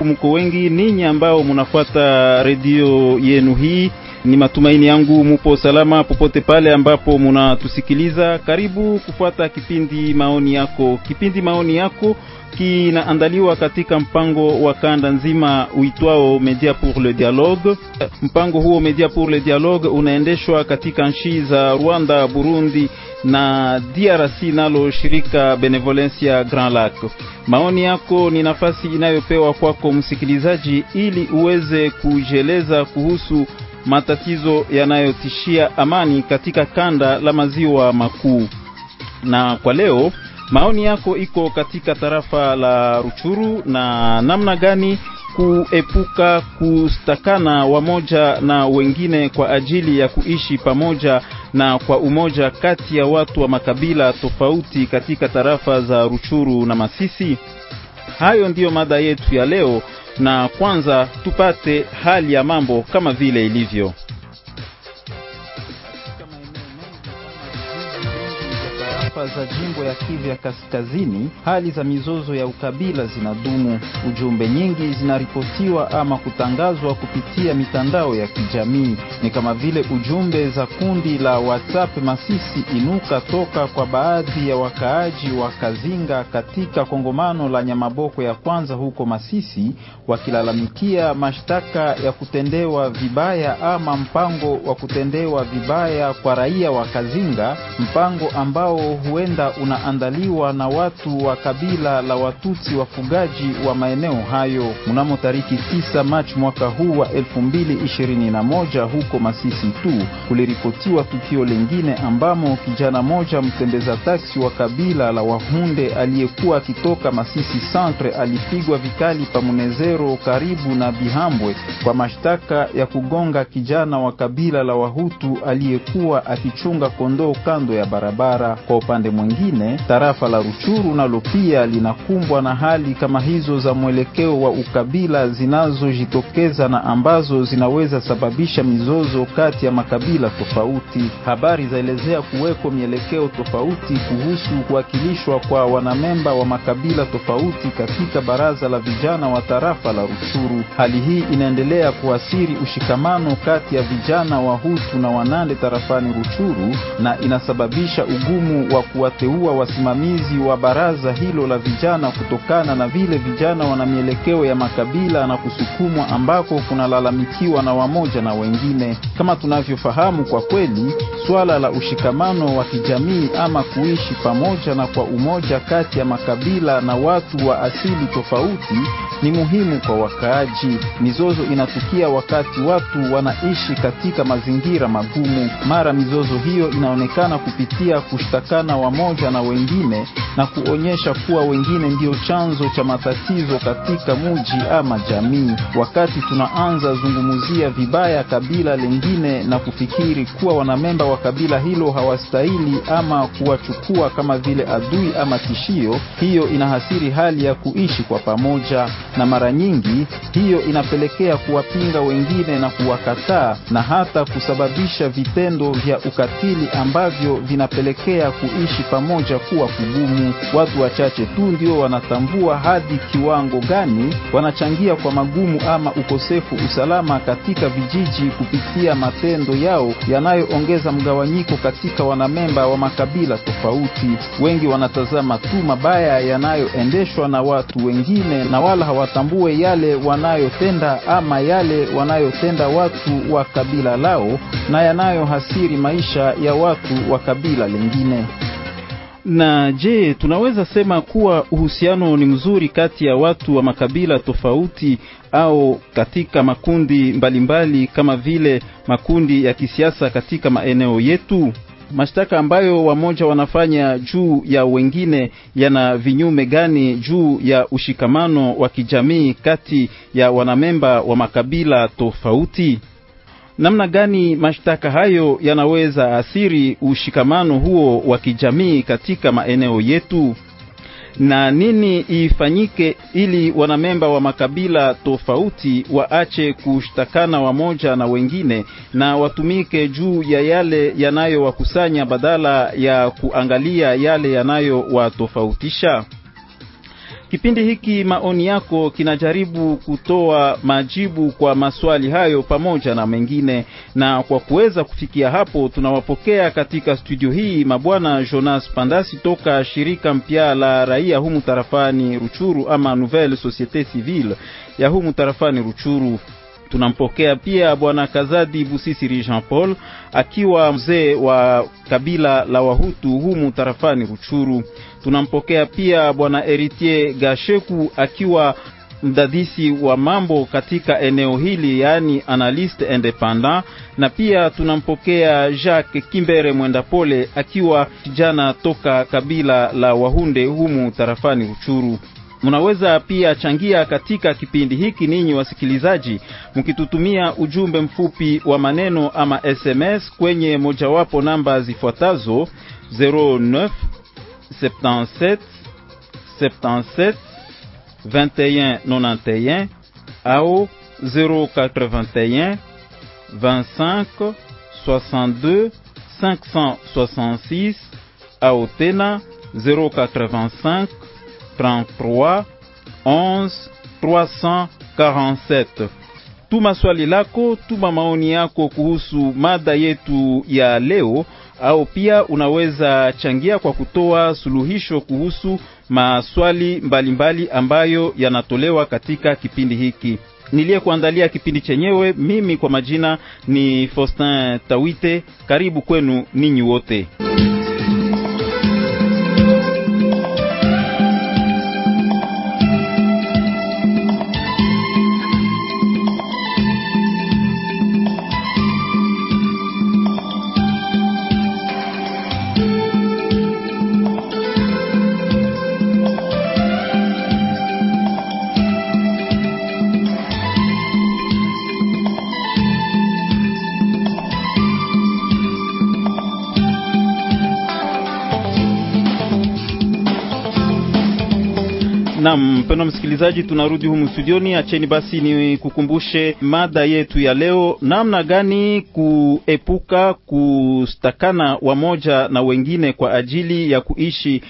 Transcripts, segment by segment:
Naam, mko wengi ninyi ambao mnafuata redio yenu hii. Ni matumaini yangu mupo salama popote pale ambapo munatusikiliza. Karibu kufuata kipindi maoni yako. Kipindi maoni yako kinaandaliwa katika mpango wa kanda nzima uitwao Media pour le Dialogue. Mpango huo Media pour le Dialogue unaendeshwa katika nchi za Rwanda, Burundi na DRC nalo shirika Benevolencia Grand Lac. Maoni yako ni nafasi inayopewa kwako msikilizaji, ili uweze kujieleza kuhusu matatizo yanayotishia amani katika kanda la maziwa makuu. Na kwa leo maoni yako iko katika tarafa la Ruchuru na namna gani kuepuka kustakana wamoja na wengine kwa ajili ya kuishi pamoja na kwa umoja kati ya watu wa makabila tofauti katika tarafa za Ruchuru na Masisi. Hayo ndiyo mada yetu ya leo, na kwanza tupate hali ya mambo kama vile ilivyo. Za jimbo ya Kivu ya Kaskazini, hali za mizozo ya ukabila zinadumu. Ujumbe nyingi zinaripotiwa ama kutangazwa kupitia mitandao ya kijamii, ni kama vile ujumbe za kundi la WhatsApp Masisi Inuka toka kwa baadhi ya wakaaji wa Kazinga katika kongomano la Nyamaboko ya kwanza huko Masisi, wakilalamikia mashtaka ya kutendewa vibaya ama mpango wa kutendewa vibaya kwa raia wa Kazinga, mpango ambao huenda unaandaliwa na watu wa kabila la Watutsi wafugaji wa maeneo hayo. Mnamo tariki 9 Machi mwaka huu wa elfu mbili ishirini na moja huko Masisi tu kuliripotiwa tukio lingine ambamo kijana moja mtembeza taksi wa kabila la Wahunde aliyekuwa akitoka Masisi Centre alipigwa vikali pa Munezero karibu na Bihambwe kwa mashtaka ya kugonga kijana wa kabila la Wahutu aliyekuwa akichunga kondoo kando ya barabara. Kwa upande mwingine, tarafa la Ruchuru nalo pia linakumbwa na hali kama hizo za mwelekeo wa ukabila zinazojitokeza na ambazo zinaweza sababisha mizozo kati ya makabila tofauti. Habari zaelezea kuweko mielekeo tofauti kuhusu kuwakilishwa kwa wanamemba wa makabila tofauti katika baraza la vijana wa tarafa la Ruchuru. Hali hii inaendelea kuasiri ushikamano kati ya vijana wa Hutu na Wanande tarafani Ruchuru na inasababisha ugumu wa kuwateua wasimamizi wa baraza hilo la vijana kutokana na vile vijana wana mielekeo ya makabila na kusukumwa ambako kunalalamikiwa na wamoja na wengine. Kama tunavyofahamu, kwa kweli swala la ushikamano wa kijamii ama kuishi pamoja na kwa umoja kati ya makabila na watu wa asili tofauti ni muhimu kwa wakaaji. Mizozo inatukia wakati watu wanaishi katika mazingira magumu. Mara mizozo hiyo inaonekana kupitia kushtakana wamoja na wengine na kuonyesha kuwa wengine ndio chanzo cha matatizo katika muji ama jamii. Wakati tunaanza zungumuzia vibaya kabila lingine na kufikiri kuwa wanamemba wa kabila hilo hawastahili ama kuwachukua kama vile adui ama tishio, hiyo inahasiri hali ya kuishi kwa pamoja, na mara nyingi hiyo inapelekea kuwapinga wengine na kuwakataa na hata kusababisha vitendo vya ukatili ambavyo vinapelekea kuishi pamoja kuwa kugumu. Watu wachache tu ndio wanatambua hadi kiwango gani wanachangia kwa magumu ama ukosefu usalama katika vijiji kupitia matendo yao yanayoongeza mgawanyiko katika wanamemba wa makabila tofauti. Wengi wanatazama tu mabaya yanayoendeshwa na watu wengine na wala hawatambue yale wanayotenda ama yale wanayotenda watu wa kabila lao na yanayohasiri maisha ya watu wa kabila lingine. Na je, tunaweza sema kuwa uhusiano ni mzuri kati ya watu wa makabila tofauti au katika makundi mbalimbali mbali kama vile makundi ya kisiasa katika maeneo yetu? Mashtaka ambayo wamoja wanafanya juu ya wengine yana vinyume gani juu ya ushikamano wa kijamii kati ya wanamemba wa makabila tofauti? Namna gani mashtaka hayo yanaweza asiri ushikamano huo wa kijamii katika maeneo yetu? Na nini ifanyike ili wanamemba wa makabila tofauti waache kushtakana wamoja na wengine na watumike juu ya yale yanayowakusanya badala ya kuangalia yale yanayowatofautisha? Kipindi hiki maoni yako kinajaribu kutoa majibu kwa maswali hayo pamoja na mengine, na kwa kuweza kufikia hapo, tunawapokea katika studio hii mabwana Jonas Pandasi toka shirika mpya la raia humu tarafani Ruchuru ama Nouvelle Societe Civile ya humu tarafani Ruchuru. Tunampokea pia bwana Kazadi Busisiri Jean Paul akiwa mzee wa kabila la Wahutu humu tarafani Ruchuru. Tunampokea pia bwana Eritier Gasheku akiwa mdadisi wa mambo katika eneo hili, yaani analyst independant, na pia tunampokea Jacques Kimbere Mwenda Pole akiwa kijana toka kabila la Wahunde humu tarafani Ruchuru. Munaweza pia changia katika kipindi hiki ninyi wasikilizaji, mkitutumia ujumbe mfupi wa maneno ama SMS kwenye mojawapo namba zifuatazo 09 77 77 21 91 au 081 25 62 566 au tena 085 33 11 347. Tuma swali lako, tuma maoni yako kuhusu mada yetu ya leo, au pia unaweza changia kwa kutoa suluhisho kuhusu maswali mbalimbali mbali ambayo yanatolewa katika kipindi hiki. Niliyekuandalia kipindi chenyewe mimi kwa majina ni Faustin Tawite. Karibu kwenu ninyi wote. Naam, mpendwa msikilizaji, tunarudi humu studioni. Acheni basi ni kukumbushe mada yetu ya leo, namna gani kuepuka kustakana wamoja na wengine kwa ajili ya kuishi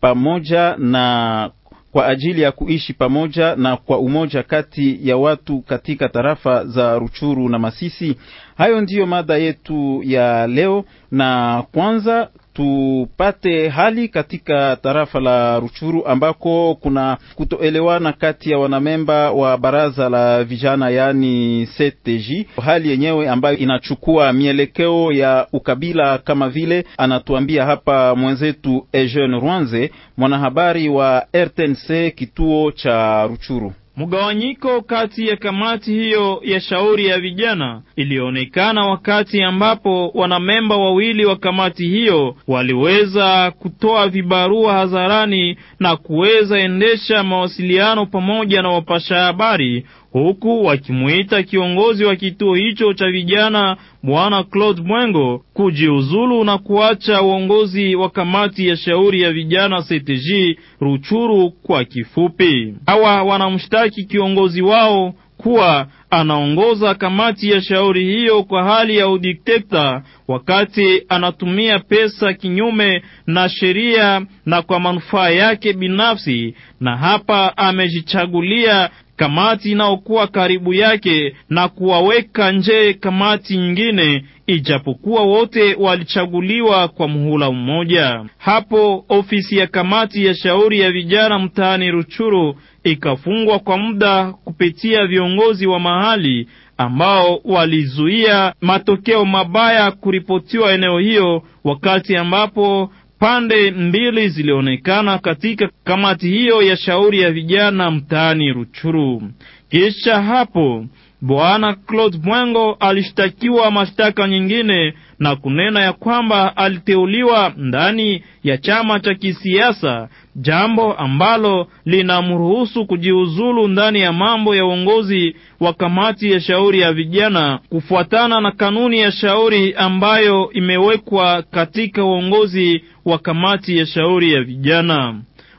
pamoja na kwa ajili ya kuishi pamoja na kwa umoja kati ya watu katika tarafa za Ruchuru na Masisi. Hayo ndiyo mada yetu ya leo, na kwanza tupate hali katika tarafa la Ruchuru ambako kuna kutoelewana kati ya wanamemba wa baraza la vijana yaani CTJ, hali yenyewe ambayo inachukua mielekeo ya ukabila kama vile anatuambia hapa mwenzetu Eugene Rwanze, mwanahabari wa RTNC kituo cha Ruchuru. Mgawanyiko kati ya kamati hiyo ya shauri ya vijana ilionekana wakati ambapo wanamemba wawili wa kamati hiyo waliweza kutoa vibarua hadharani na kuweza endesha mawasiliano pamoja na wapasha habari huku wakimuita kiongozi wa kituo hicho cha vijana Bwana Claude Mwengo kujiuzulu na kuacha uongozi wa kamati ya shauri ya vijana CTJ Ruchuru kwa kifupi. Hawa wanamshtaki kiongozi wao kuwa anaongoza kamati ya shauri hiyo kwa hali ya udikteta, wakati anatumia pesa kinyume na sheria na kwa manufaa yake binafsi, na hapa amejichagulia kamati inayokuwa karibu yake na kuwaweka nje kamati nyingine, ijapokuwa wote walichaguliwa kwa muhula mmoja. Hapo ofisi ya kamati ya shauri ya vijana mtaani Ruchuru ikafungwa kwa muda kupitia viongozi wa mahali ambao walizuia matokeo mabaya kuripotiwa eneo hiyo, wakati ambapo pande mbili zilionekana katika kamati hiyo ya shauri ya vijana mtaani Ruchuru. Kisha hapo Bwana Claude Mwengo alishtakiwa mashtaka nyingine na kunena ya kwamba aliteuliwa ndani ya chama cha kisiasa, jambo ambalo linamruhusu kujiuzulu ndani ya mambo ya uongozi wa kamati ya shauri ya vijana kufuatana na kanuni ya shauri ambayo imewekwa katika uongozi wa kamati ya shauri ya vijana.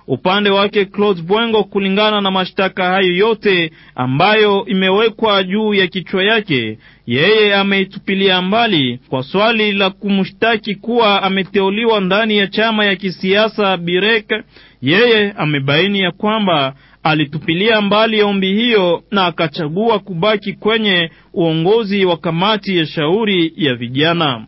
Upande wake Claude Bwengo, kulingana na mashtaka hayo yote ambayo imewekwa juu ya kichwa yake, yeye ameitupilia mbali kwa swali la kumshtaki kuwa ameteuliwa ndani ya chama ya kisiasa Birek. Yeye amebaini ya kwamba alitupilia mbali ombi hiyo na akachagua kubaki kwenye uongozi wa kamati ya shauri ya vijana.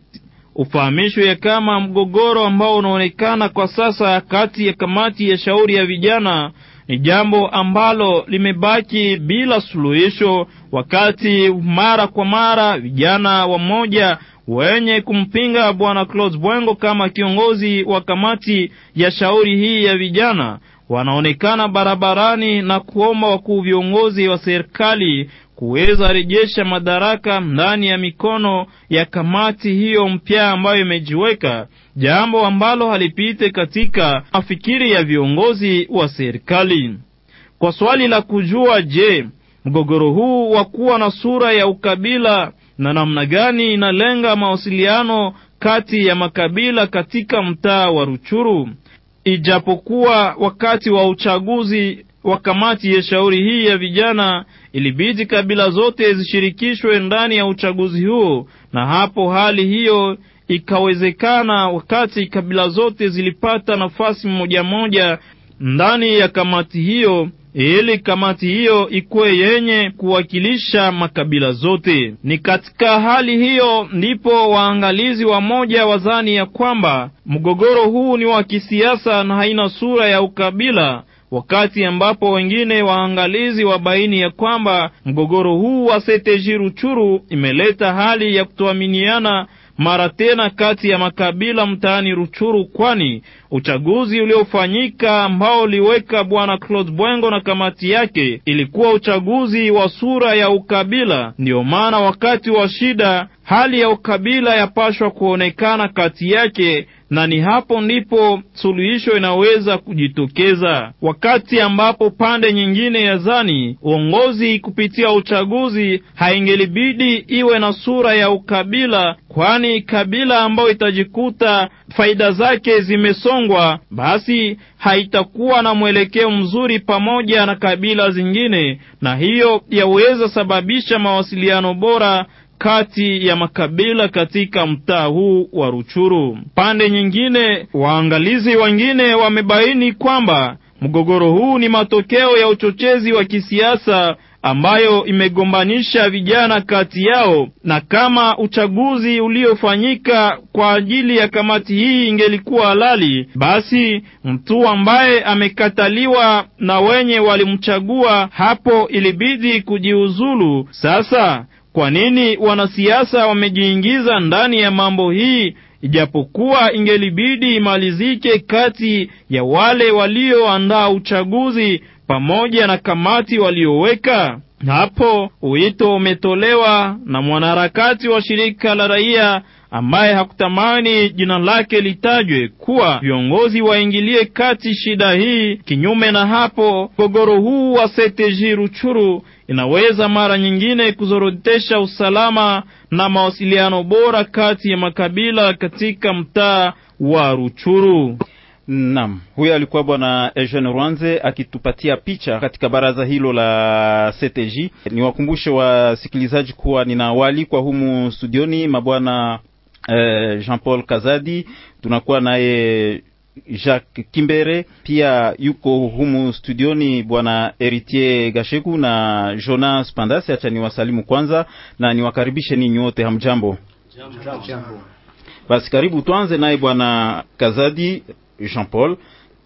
Ufahamishwe ya kama mgogoro ambao unaonekana kwa sasa kati ya kamati ya shauri ya vijana ni jambo ambalo limebaki bila suluhisho, wakati mara kwa mara vijana wamoja wenye kumpinga bwana Claude Bwengo kama kiongozi wa kamati ya shauri hii ya vijana wanaonekana barabarani na kuomba wakuu viongozi wa serikali kuweza rejesha madaraka ndani ya mikono ya kamati hiyo mpya ambayo imejiweka, jambo ambalo halipite katika mafikiri ya viongozi wa serikali. Kwa swali la kujua, je, mgogoro huu wa kuwa na sura ya ukabila na namna gani inalenga mawasiliano kati ya makabila katika mtaa wa Ruchuru, ijapokuwa wakati wa uchaguzi wa kamati ya shauri hii ya vijana ilibidi kabila zote zishirikishwe ndani ya uchaguzi huo, na hapo hali hiyo ikawezekana wakati kabila zote zilipata nafasi mmoja moja ndani ya kamati hiyo ili kamati hiyo ikuwe yenye kuwakilisha makabila zote. Ni katika hali hiyo ndipo waangalizi wamoja wazani ya kwamba mgogoro huu ni wa kisiasa na haina sura ya ukabila, wakati ambapo wengine waangalizi wabaini ya kwamba mgogoro huu wa Seteji Ruchuru imeleta hali ya kutoaminiana mara tena kati ya makabila mtaani Ruchuru, kwani uchaguzi uliofanyika ambao uliweka bwana Claude Bwengo na kamati yake ilikuwa uchaguzi wa sura ya ukabila. Ndiyo maana wakati wa shida hali ya ukabila yapashwa kuonekana kati yake, na ni hapo ndipo suluhisho inaweza kujitokeza, wakati ambapo pande nyingine ya zani uongozi kupitia uchaguzi haingelibidi iwe na sura ya ukabila, kwani kabila ambayo itajikuta faida zake zimesongwa, basi haitakuwa na mwelekeo mzuri pamoja na kabila zingine, na hiyo yaweza sababisha mawasiliano bora kati ya makabila katika mtaa huu wa Ruchuru. Pande nyingine, waangalizi wengine wamebaini kwamba mgogoro huu ni matokeo ya uchochezi wa kisiasa ambayo imegombanisha vijana kati yao, na kama uchaguzi uliofanyika kwa ajili ya kamati hii ingelikuwa halali, basi mtu ambaye amekataliwa na wenye walimchagua hapo ilibidi kujiuzulu. Sasa kwa nini wanasiasa wamejiingiza ndani ya mambo hii, ijapokuwa ingelibidi imalizike kati ya wale walioandaa uchaguzi pamoja na kamati walioweka hapo? Wito umetolewa na mwanaharakati wa shirika la raia ambaye hakutamani jina lake litajwe kuwa viongozi waingilie kati shida hii. Kinyume na hapo, mgogoro huu wa Seteji Ruchuru inaweza mara nyingine kuzorotesha usalama na mawasiliano bora kati ya makabila katika mtaa wa Ruchuru. Naam, huyo alikuwa bwana Eugene Rwanze akitupatia picha katika baraza hilo la CTJ. Niwakumbushe wasikilizaji kuwa ninawaalikwa humu studioni mabwana eh, Jean-Paul Kazadi, tunakuwa naye Jacques Kimbere, pia yuko humu studioni bwana Heritier Gasheku na Jonas Pandasi. Acha niwasalimu kwanza na niwakaribishe ninyi wote, hamjambo? Jambo. Basi karibu, tuanze naye bwana Kazadi Jean Paul.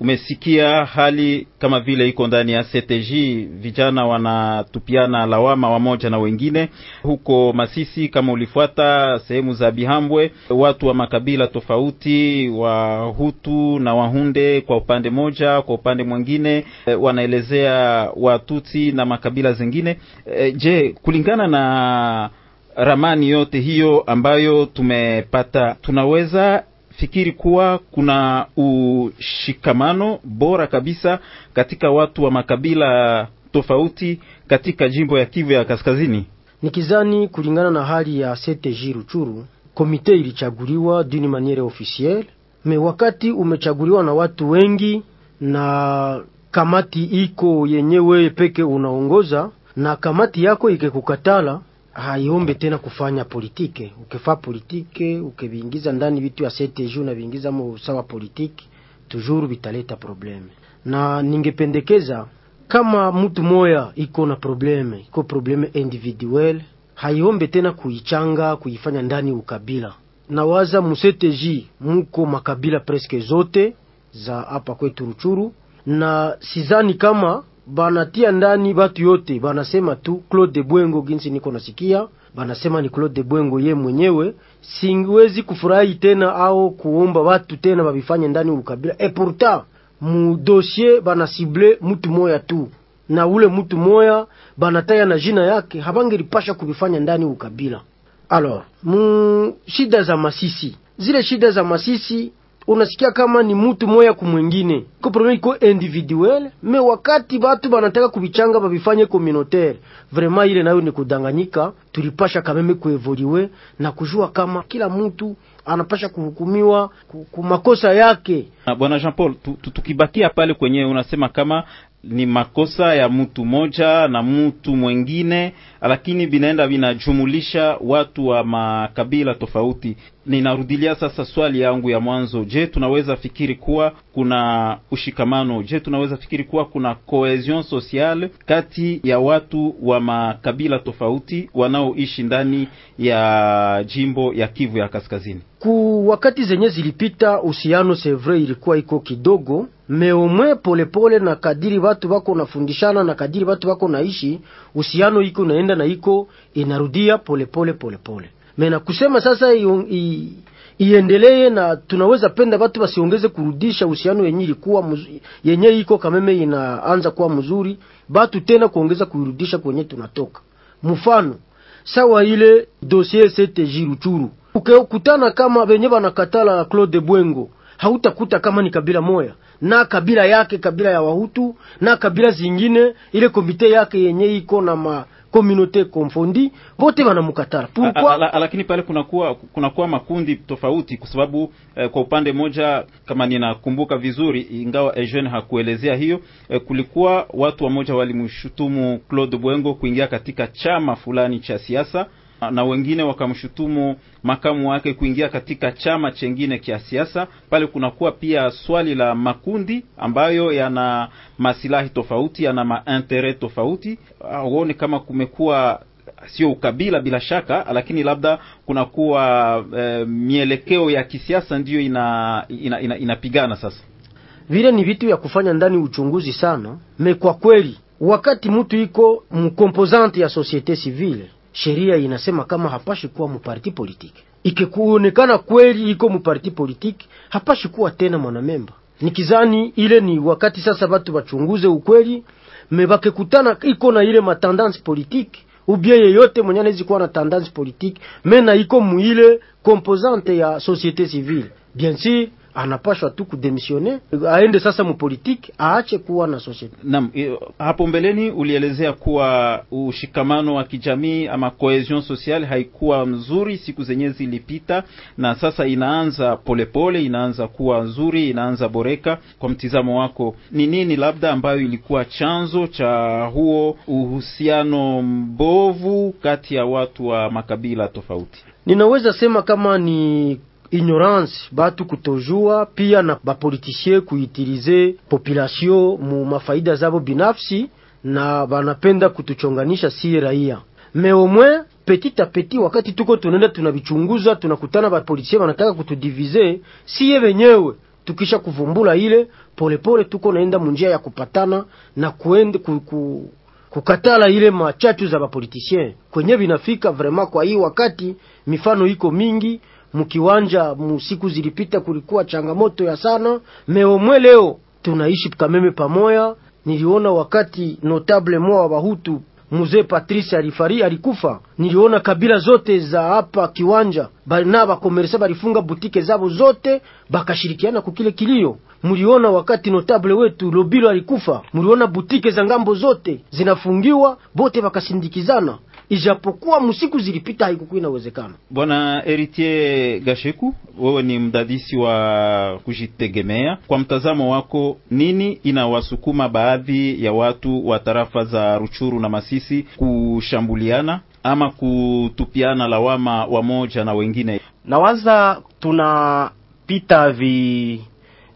Umesikia hali kama vile iko ndani ya CTJ, vijana wanatupiana lawama wamoja na wengine. Huko Masisi, kama ulifuata sehemu za Bihambwe, watu wa makabila tofauti, Wahutu na Wahunde kwa upande moja, kwa upande mwingine e, wanaelezea Watuti na makabila zingine. E, je, kulingana na ramani yote hiyo ambayo tumepata, tunaweza fikiri kuwa kuna ushikamano bora kabisa katika watu wa makabila tofauti katika jimbo ya Kivu ya Kaskazini. Nikizani kulingana na hali ya CTJ Ruchuru, komite ilichaguliwa dini maniere officielle, me wakati umechaguliwa na watu wengi na kamati iko yenyewe peke unaongoza, na kamati yako ikekukatala haiombe tena kufanya politike. Ukifaa politike ukiviingiza ndani vitu ya CTG na viingiza mo sawa politike, tujuru vitaleta probleme, na ningependekeza kama mtu moya iko na probleme, iko probleme individuel, haiombe tena kuichanga kuifanya ndani ukabila. Nawaza museteji muko makabila preske zote za hapa kwetu Ruchuru, na sizani kama banatia ndani batu yote, banasema tu Claude Bwengo. Ginsi niko nasikia banasema ni Claude Bwengo ye mwenyewe. Singiwezi kufurahi tena au kuomba watu tena babifanye ndani ukabila. E pourtant mu dossier bana cible mtu moya tu, na ule mtu moya banataya na jina yake, habangelipasha kubifanya ndani ukabila. Alors mu shida za Masisi, zile shida za Masisi unasikia kama ni mtu moya kumwengine, ko problem iko individuel, me wakati batu banataka kubichanga babifanye communautaire, vraiment ile nayo ni kudanganyika. Tulipasha kameme kuevoliwe na kujua kama kila mtu anapasha kuhukumiwa kumakosa yake. Bwana Jean Paul, tukibakia pale kwenye unasema kama ni makosa ya mtu moja na mtu mwengine, lakini vinaenda vinajumulisha watu wa makabila tofauti. Ninarudilia sasa swali yangu ya mwanzo. Je, tunaweza fikiri kuwa kuna ushikamano? Je, tunaweza fikiri kuwa kuna cohesion sociale kati ya watu wa makabila tofauti wanaoishi ndani ya jimbo ya Kivu ya Kaskazini? Ku wakati zenye zilipita, uhusiano sevre ilikuwa iko kidogo meomwe polepole, na kadiri watu wako nafundishana na kadiri watu wako naishi, uhusiano iko naenda na iko inarudia polepole polepole mena kusema sasa iendeleye na tunaweza penda watu wasiongeze kurudisha usiano yenye ilikuwa yenye iko kameme inaanza kuwa mzuri, batu tena kuongeza kuirudisha kwenye tunatoka. Mfano sawa ile dossier CTG Ruchuru, ukikutana kama benye banakatala Claude Bwengo, hautakuta kama ni kabila moya na kabila yake kabila ya Wahutu na kabila zingine, ile komite yake yenye iko na ma communauté confondi bote banamukatala pourquoi. Lakini pale kunakuwa kunakuwa makundi tofauti, kwa sababu eh, kwa upande moja kama ninakumbuka vizuri, ingawa Eugene hakuelezea hiyo eh, kulikuwa watu wamoja walimshutumu Claude Bwengo kuingia katika chama fulani cha siasa na wengine wakamshutumu makamu wake kuingia katika chama chengine cha siasa. Pale kunakuwa pia swali la makundi ambayo yana masilahi tofauti, yana maintere tofauti. Uone kama kumekuwa sio ukabila bila shaka, lakini labda kunakuwa e, mielekeo ya kisiasa ndiyo ina, ina, ina, inapigana sasa. Vile ni vitu vya kufanya ndani uchunguzi sana me, kwa kweli wakati mtu iko mkomposante ya societe civile sheria inasema kama hapashi kuwa muparti politiki. Ikikuonekana kweli iko muparti politiki, hapashi kuwa tena mwanamemba. Nikizani ile ni wakati sasa watu wachunguze ukweli, mebakekutana iko na ile matendance politiki ubie yeyote mwenye anaweza kuwa na tendance politiki mena iko muile composante ya societe civile, bien sûr anapashwa tu kudemisione aende sasa mupolitiki aache kuwa na society. Naam, hapo mbeleni ulielezea kuwa ushikamano wa kijamii ama cohesion sociale haikuwa mzuri siku zenye zilipita, na sasa inaanza polepole pole, inaanza kuwa nzuri, inaanza boreka. Kwa mtizamo wako, ni nini labda ambayo ilikuwa chanzo cha huo uhusiano mbovu kati ya watu wa makabila tofauti? Ninaweza sema kama ni ignorance batu kutojua, pia na bapolitisie kuitilize population mu mafaida zabo binafsi, na banapenda kutuchonganisha si raia. meomwe petit a petit, wakati tuko tunaenda tunavichunguza, tunakutana bapolisie banataka kutudivize, siye wenyewe tukisha kuvumbula ile polepole pole, tuko naenda munjia ya kupatana na kuende ku, ku, kukatala ile machachu za bapolitisien kwenye binafika vraiment. Kwa hii wakati mifano iko mingi mukiwanja musiku zilipita kulikuwa changamoto ya sana meomwe, leo tunaishi kameme pamoya. Niliona wakati notable mwa wa Bahutu mzee Patrice alifari alikufa, niliona kabila zote za hapa kiwanja na bakomeresa balifunga butike zabo zote bakashirikiana kukile kilio. Muliona wakati notable wetu Lobilo alikufa, muliona butike za ng'ambo zote zinafungiwa, bote bakasindikizana ijapokuwa msiku zilipita haikukuwa inawezekana. Bwana Heritier Gasheku, wewe ni mdadisi wa kujitegemea. Kwa mtazamo wako, nini inawasukuma baadhi ya watu wa tarafa za Ruchuru na Masisi kushambuliana ama kutupiana lawama wamoja na wengine? Nawaza tunapita vi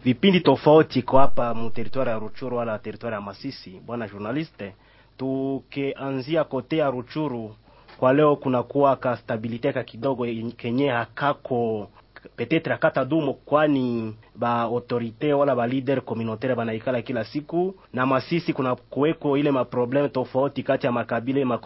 vipindi tofauti kwa hapa mu territoire ya Ruchuru wala territoire ya Masisi, bwana journaliste. Tukianzia ya Ruchuru kwa leo, kunakuwa ka stabilite ka kidogo kenye hakako petetre akata dumo, kwani ba autorite wala ba leader communautaire banaikala kila siku na Masisi. Kuna kuweko ile maprobleme tofauti kati ya makabila ma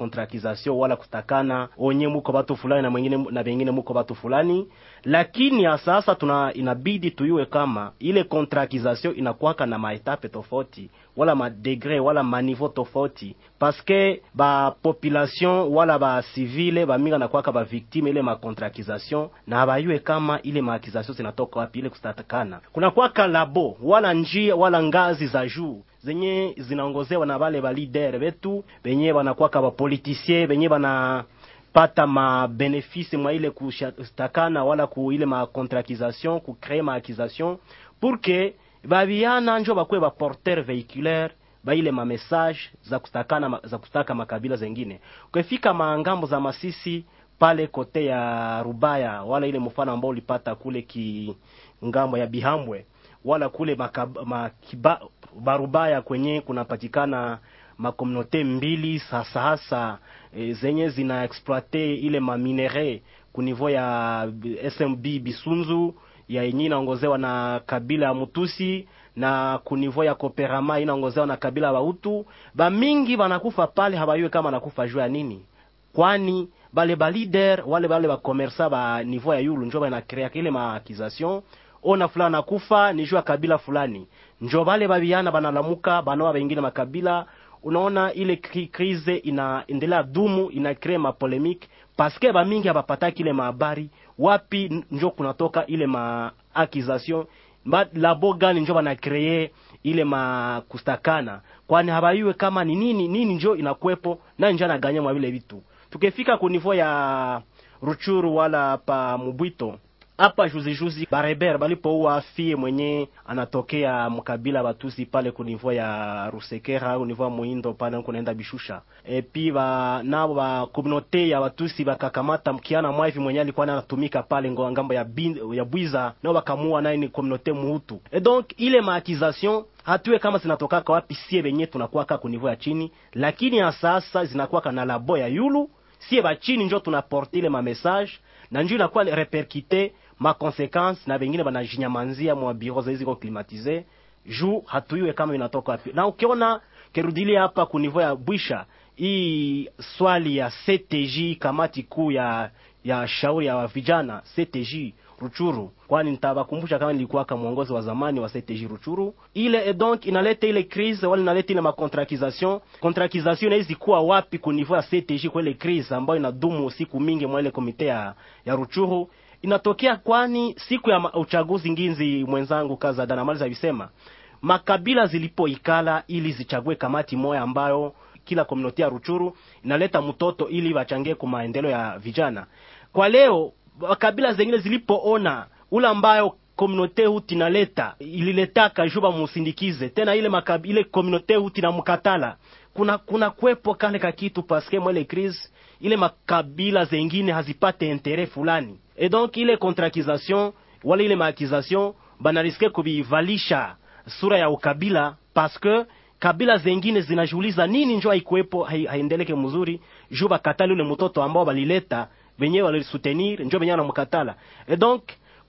wala kutakana onye muko batu fulani na mwingine na bengine muko batu fulani, lakini ya sasa tuna inabidi tuyue kama ile contractisation inakuwaka na maetape tofauti wala madegre wala maniveau tofauti, paske ba population wala ba civile ba minga nakuwaka ba victime ile ma contractisation na bayue kama ile ma accusation zinatoka wapi ile kustatakana kuna kwaka labo wala njia wala ngazi za juu zenye zinaongozewa na bale ba leader betu benye banakwaka ba politicien benye bana pata ma benefice mwa ile kustakana wala ku ile ma contractisation ku kre ma accusation pour que babiana njo bakwe ba porteur véhiculaire ba ile ma message za kustakana za kustaka makabila zengine. Ukifika maangambo za Masisi pale kote ya Rubaya wala ile mfano ambao ulipata kule ki ng'ambo ya Bihambwe wala kule makab, makiba, Barubaya kwenye kunapatikana makomunote mbili sasa hasa e, zenye zina exploite ile maminere ku ya SMB Bisunzu ya yenye inaongozewa na kabila ya Mutusi na ku ya Koperama inaongozewa na kabila ya Bahutu. Bamingi banakufa pale, habayue kama nakufa juu ya nini, kwani bale ba leader wale bale ba commerçant ba niveau ya yulu njo bana crea kile ma accusation ona fulani nakufa ni juu ya kabila fulani, njo bale babiana banalamuka banoa bengine makabila. Unaona ile krize inaendelea dumu, ina mapolemike paske ba mingi abapataki ile mahabari wapi njo kunatoka ile ma accusation ba labo gani njo bana cree ile ma kustakana, kwani habayue kama ni nini nini njo inakwepo na njo anaganya mwa vile vitu. Tukifika kunivo ya Ruchuru wala pa Mubwito hapa juzi juzi bareber balipouwa fie mwenye anatokea mkabila Batusi pale kunivo ya Rusekera niveau ya Muindo pale kunaenda Bishusha. Epi ba nabo ba komunote ya Batusi bakakamata mkiana mwaivi mwenye alikuwa anatumika pale ngo ng'ambo ya bin, ya Bwiza nao bakamua naye ni komunote Muhutu. Et donc ile maakization hatuwe kama zinatokaka wapi, sie benye tunakuwaka ku niveau ya chini, lakini ya sasa zinakuwaka na labo ya yulu sie bachini njo tunaporte ile ma message na njo inakuwa repercute ma consequence na bengine banajinyamanzia mwa biro za hizo klimatize juu hatuiwe kama inatoka wapi. Na ukiona kerudilia hapa ku niveau ya Bwisha, hii swali ya CTJ kamati kuu ya ya shauri ya vijana CTJ Ruchuru, kwani nitabakumbusha kama nilikuwa kama mwongozi wa zamani wa CTJ Ruchuru. Ile et donc inaleta ile crise wala inaleta ile macontractisation. Contractisation inaweza kuwa wapi ku niveau ya CTJ kwa ile crise ambayo inadumu siku mingi mwa ile komite ya, ya Ruchuru inatokea, kwani siku ya uchaguzi nginzi mwenzangu kaza dana maliza visema makabila zilipoikala ili zichague kamati moya ambayo kila komunoti ya Ruchuru inaleta mtoto ili wachangie kwa maendeleo ya vijana. Kwa leo kabila zengine zilipoona ule ambayo komunote huti naleta ililetaka juba musindikize tena ile makabila ile komunote huti na mkatala kuna kuna kwepo kale ka kitu paske mwele crise ile makabila zengine hazipate intere fulani. Et donc ile contractisation wala ile maakisation banariske kubivalisha sura ya ukabila paske kabila zengine zinajiuliza nini njo haikuwepo haiendeleke mzuri juu bakatali ule mtoto ambao balileta wenyewe walisutenir njo wenyewe wanamkatala. Et donc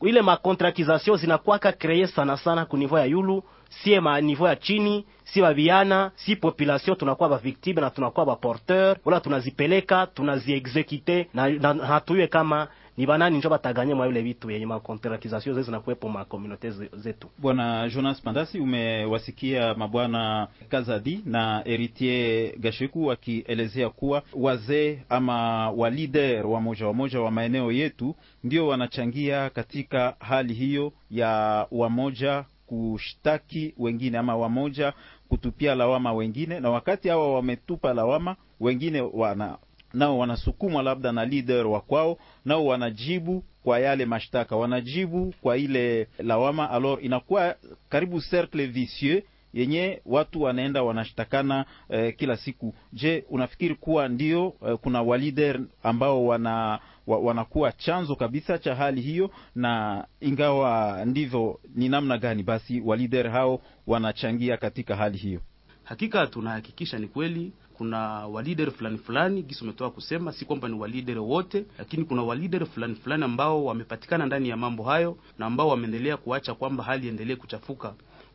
ile makontrakization zinakwaka kreye sana sana ku niveau ya yulu sie ma niveau ya chini si babiana si population tunakuwa ba victime na tunakuwa ba porteur wala tunazipeleka tunaziexekite na, na, hatuye kama ni banani njo bataganye mwa yule vitu yenye makontrakization na zinakuwepo ma communauté zetu. Bwana Jonas Pandasi, umewasikia mabwana Kazadi na Heritier Gashiku wakielezea kuwa wazee ama wa leader wa moja wa moja wa maeneo yetu ndio wanachangia katika hali hiyo ya wamoja kushtaki wengine ama wamoja kutupia lawama wengine, na wakati hawa wametupa lawama wengine wana nao wanasukumwa labda na leader wa kwao, nao wanajibu kwa yale mashtaka, wanajibu kwa ile lawama, alors inakuwa karibu cercle vicieux yenye watu wanaenda wanashtakana eh, kila siku. Je, unafikiri kuwa ndio eh, kuna walider ambao wana wa, wanakuwa chanzo kabisa cha hali hiyo, na ingawa ndivyo, ni namna gani basi walider hao wanachangia katika hali hiyo? Hakika tunahakikisha ni kweli kuna walider fulani fulani, gisi umetoa kusema, si kwamba ni walider wote, lakini kuna walider fulani fulani ambao wamepatikana ndani ya mambo hayo na ambao wameendelea kuacha kwamba hali endelee kuchafuka.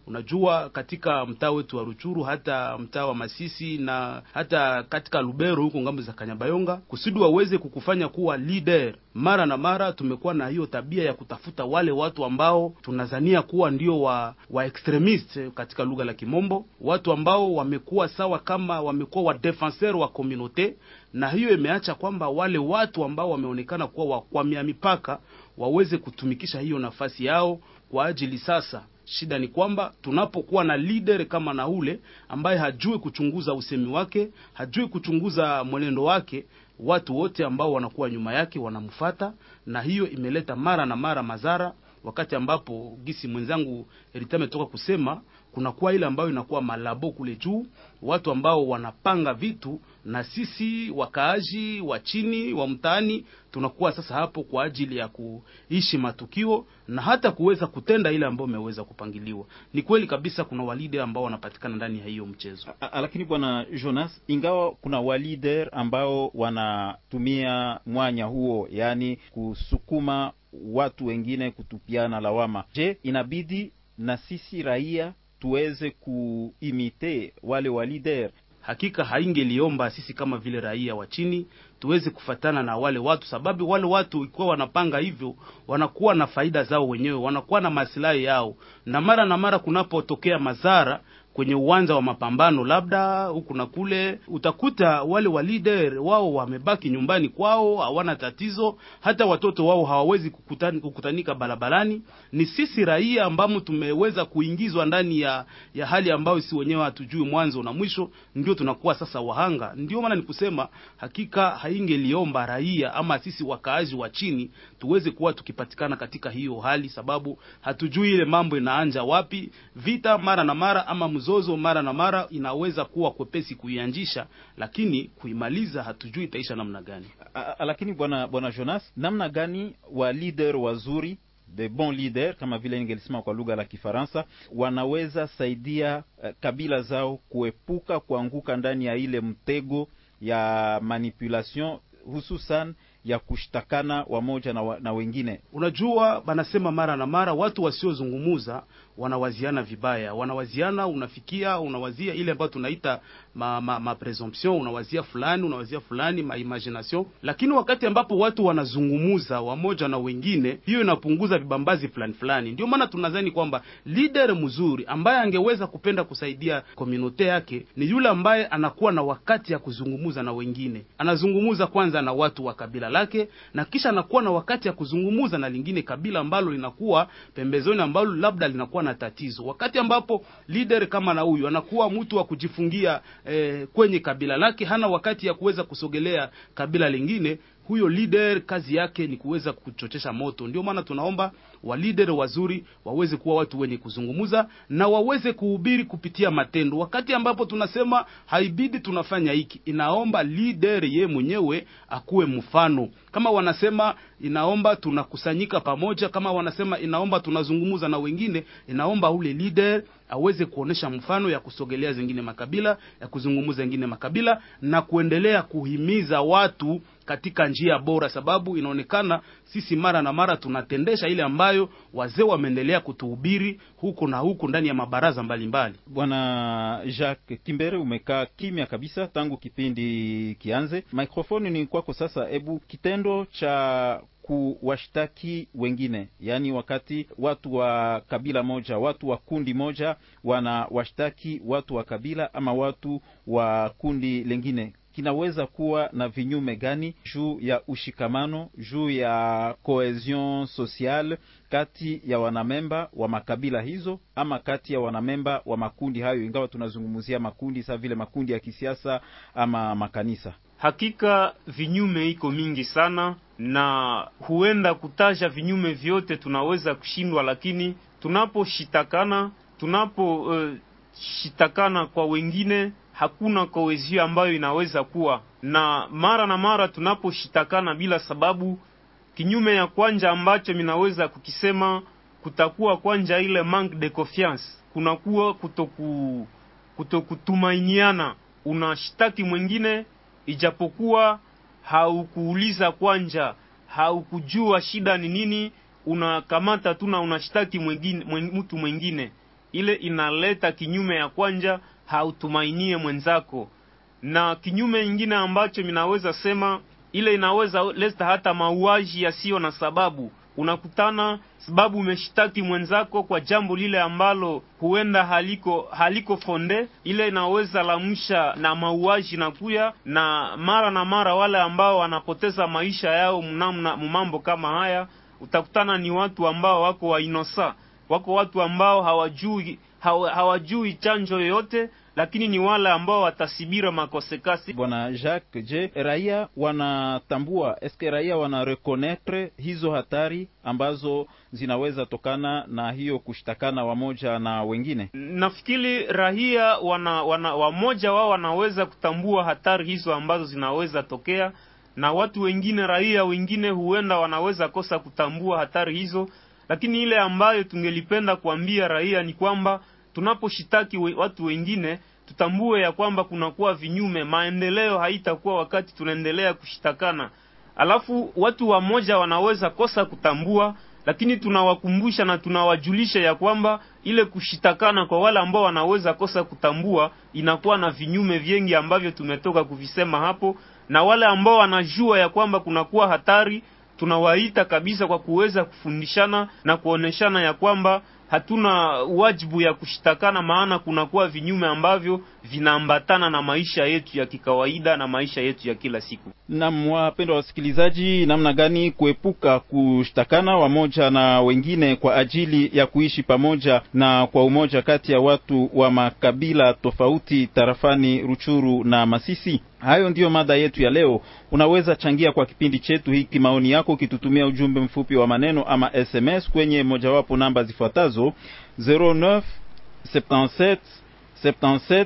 Unajua, katika mtaa wetu wa Ruchuru, hata mtaa wa Masisi na hata katika Lubero huko ng'ambo za Kanyabayonga, kusudi waweze kukufanya kuwa leader, mara na mara tumekuwa na hiyo tabia ya kutafuta wale watu ambao tunazania kuwa ndio wa, wa extremist katika lugha la Kimombo, watu ambao wamekuwa sawa kama wamekuwa wa defenseur wa komunote, na hiyo imeacha kwamba wale watu ambao wameonekana kuwa wakwamia mipaka waweze kutumikisha hiyo nafasi yao kwa ajili sasa Shida ni kwamba tunapokuwa na leader kama na ule ambaye hajui kuchunguza usemi wake, hajui kuchunguza mwenendo wake, watu wote ambao wanakuwa nyuma yake wanamfata, na hiyo imeleta mara na mara madhara. Wakati ambapo gisi mwenzangu Erita ametoka kusema, kunakuwa ile ambayo inakuwa malabo kule juu, watu ambao wanapanga vitu, na sisi wakaaji wa chini wa mtaani tunakuwa sasa hapo kwa ajili ya kuishi matukio na hata kuweza kutenda ile ambayo imeweza kupangiliwa. Ni kweli kabisa kuna walide ambao wanapatikana ndani ya hiyo mchezo. A, Lakini bwana Jonas, ingawa kuna walider ambao wanatumia mwanya huo, yaani kusukuma watu wengine kutupiana lawama, je, inabidi na sisi raia tuweze kuimite wale walider? Hakika haingeliomba sisi kama vile raia wa chini tuweze kufatana na wale watu, sababu wale watu ikiwa wanapanga hivyo, wanakuwa na faida zao wenyewe, wanakuwa na masilahi yao, na mara na mara kunapotokea madhara kwenye uwanja wa mapambano labda huku na kule, utakuta wale wa leader wao wamebaki nyumbani kwao, hawana tatizo, hata watoto wao hawawezi kukutani, kukutanika barabarani. Ni sisi raia ambamo tumeweza kuingizwa ndani ya, ya hali ambayo si wenyewe hatujui mwanzo na mwisho, ndio tunakuwa sasa wahanga. Ndio maana nikusema hakika haingeliomba raia ama sisi wakaazi wa chini tuweze kuwa tukipatikana katika hiyo hali, sababu hatujui ile mambo inaanja wapi, vita mara na mara ama mzozo mara na mara inaweza kuwa kwepesi kuianzisha, lakini kuimaliza hatujui itaisha namna gani. A, lakini bwana bwana Jonas, namna gani wa leader wazuri de bon leader kama vile ningelisema kwa lugha la Kifaransa wanaweza saidia uh, kabila zao kuepuka kuanguka ndani ya ile mtego ya manipulation hususan ya kushtakana wamoja na, wa, na wengine. Unajua, banasema mara na mara watu wasiozungumuza wanawaziana vibaya, wanawaziana, unafikia unawazia ile ambayo tunaita ma, ma, ma presumption, unawazia fulani unawazia fulani ma imagination, lakini wakati ambapo watu wanazungumuza wamoja na wengine, hiyo inapunguza vibambazi fulani fulani. Ndio maana tunadhani kwamba leader mzuri ambaye angeweza kupenda kusaidia community yake ni yule ambaye anakuwa na wakati ya kuzungumuza na wengine, anazungumuza kwanza na watu wa kabila lake na kisha anakuwa na wakati ya kuzungumuza na lingine kabila ambalo linakuwa pembezoni, ambalo labda linakuwa na tatizo. Wakati ambapo leader kama na huyu anakuwa mtu wa kujifungia eh, kwenye kabila lake, hana wakati ya kuweza kusogelea kabila lingine huyo leader kazi yake ni kuweza kuchochesha moto. Ndio maana tunaomba wa leader wazuri waweze kuwa watu wenye kuzungumza na waweze kuhubiri kupitia matendo. Wakati ambapo tunasema haibidi tunafanya hiki, inaomba leader ye mwenyewe akuwe mfano. Kama wanasema inaomba tunakusanyika pamoja, kama wanasema inaomba tunazungumza na wengine, inaomba ule leader aweze kuonesha mfano ya kusogelea zingine makabila, ya kuzungumza zingine makabila na kuendelea kuhimiza watu katika njia bora, sababu inaonekana sisi mara na mara tunatendesha ile ambayo wazee wameendelea kutuhubiri huko na huko ndani ya mabaraza mbalimbali. Bwana Jacques Kimbere, umekaa kimya kabisa tangu kipindi kianze. Mikrofoni ni kwako sasa. Hebu kitendo cha kuwashtaki wengine, yaani wakati watu wa kabila moja, watu wa kundi moja wanawashtaki watu wa kabila ama watu wa kundi lengine kinaweza kuwa na vinyume gani juu ya ushikamano, juu ya cohesion sociale kati ya wanamemba wa makabila hizo ama kati ya wanamemba wa makundi hayo, ingawa tunazungumzia makundi saa vile makundi ya kisiasa ama makanisa. Hakika vinyume iko mingi sana, na huenda kutaja vinyume vyote tunaweza kushindwa, lakini tunaposhitakana tunaposhitakana uh, kwa wengine, hakuna kohezio ambayo inaweza kuwa na mara na mara tunaposhitakana bila sababu. Kinyume ya kwanja ambacho minaweza kukisema, kutakuwa kwanja ile manque de confiance, kunakuwa kutoku kutokutumainiana. Unashitaki mwingine ijapokuwa haukuuliza kwanja, haukujua shida ni nini, unakamata tu na mwingine mtu mwingine ile inaleta kinyume ya kwanja, hautumainie mwenzako. Na kinyume ingine ambacho minaweza sema, ile inaweza leta hata mauaji yasiyo na sababu. Unakutana sababu umeshitaki mwenzako kwa jambo lile ambalo huenda haliko haliko fonde, ile inaweza lamsha na mauaji na kuya na mara na mara, wale ambao wanapoteza maisha yao mnamna mambo kama haya, utakutana ni watu ambao wako wainosa wako watu ambao hawajui hawa, hawajui chanjo yoyote, lakini ni wale ambao watasibira makosekasi. Bwana Jacques, je, raia wanatambua, eske raia wana reconnaître hizo hatari ambazo zinaweza tokana na hiyo kushtakana wamoja na wengine? Nafikiri raia wana, wana wamoja wao wanaweza kutambua hatari hizo ambazo zinaweza tokea, na watu wengine raia wengine huenda wanaweza kosa kutambua hatari hizo lakini ile ambayo tungelipenda kuambia raia ni kwamba tunaposhitaki watu wengine tutambue ya kwamba kunakuwa vinyume. Maendeleo haitakuwa wakati tunaendelea kushitakana, alafu watu wamoja wanaweza kosa kutambua, lakini tunawakumbusha na tunawajulisha ya kwamba ile kushitakana kwa wale ambao wanaweza kosa kutambua inakuwa na vinyume vingi ambavyo tumetoka kuvisema hapo, na wale ambao wanajua ya kwamba kunakuwa hatari tunawaita kabisa kwa kuweza kufundishana na kuoneshana ya kwamba hatuna wajibu ya kushitakana, maana kunakuwa vinyume ambavyo vinaambatana na maisha yetu ya kikawaida na maisha yetu ya kila siku. Nam, wapendwa wasikilizaji, namna gani kuepuka kushtakana wamoja na wengine kwa ajili ya kuishi pamoja na kwa umoja kati ya watu wa makabila tofauti tarafani Ruchuru na Masisi? Hayo ndiyo mada yetu ya leo. Unaweza changia kwa kipindi chetu hiki maoni yako ukitutumia mfupi ama SMS kwenye mojawapo namba zifuatazo 09 77 77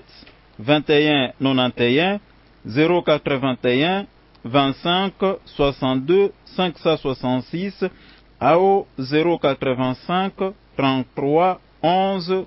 21 91 081 25 62 566 au 085 33 11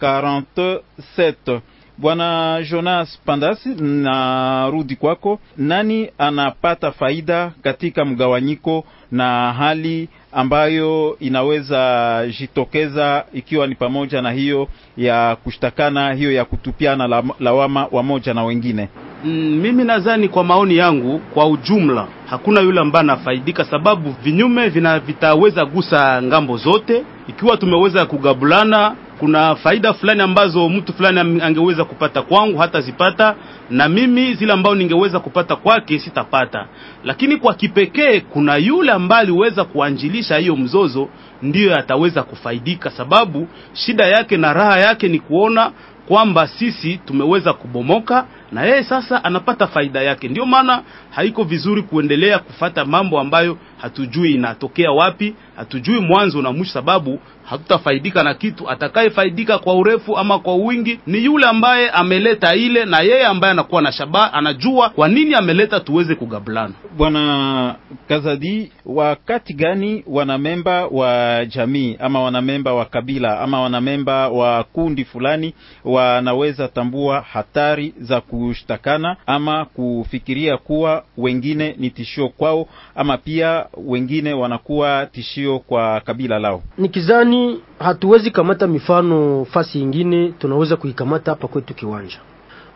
347. Bwana Jonas Pandasi, narudi kwako. Nani anapata faida katika mgawanyiko na hali ambayo inaweza jitokeza ikiwa ni pamoja na hiyo ya kushtakana, hiyo ya kutupiana la, lawama wamoja na wengine? Mm, mimi nadhani kwa maoni yangu, kwa ujumla hakuna yule ambaye anafaidika, sababu vinyume vina vitaweza gusa ng'ambo zote. Ikiwa tumeweza kugabulana, kuna faida fulani ambazo mtu fulani angeweza kupata kwangu hatazipata, na mimi zile ambao ningeweza kupata kwake sitapata. Lakini kwa kipekee, kuna yule ambaye aliweza kuanjilisha hiyo mzozo, ndiyo ataweza kufaidika, sababu shida yake na raha yake ni kuona kwamba sisi tumeweza kubomoka na yeye sasa anapata faida yake. Ndio maana haiko vizuri kuendelea kufata mambo ambayo hatujui inatokea wapi, hatujui mwanzo na mwisho, sababu hatutafaidika na kitu. Atakayefaidika kwa urefu ama kwa wingi ni yule ambaye ameleta ile, na yeye ambaye anakuwa na shaba anajua kwa nini ameleta, tuweze kugabulana. Bwana Kazadi, wakati gani wanamemba wa jamii ama wanamemba wa kabila ama wanamemba wa kundi fulani wanaweza tambua hatari za kushtakana ama kufikiria kuwa wengine ni tishio kwao ama pia wengine wanakuwa tishio kwa kabila lao? Nikizani hatuwezi kamata mifano fasi ingine, tunaweza kuikamata hapa kwetu kiwanja.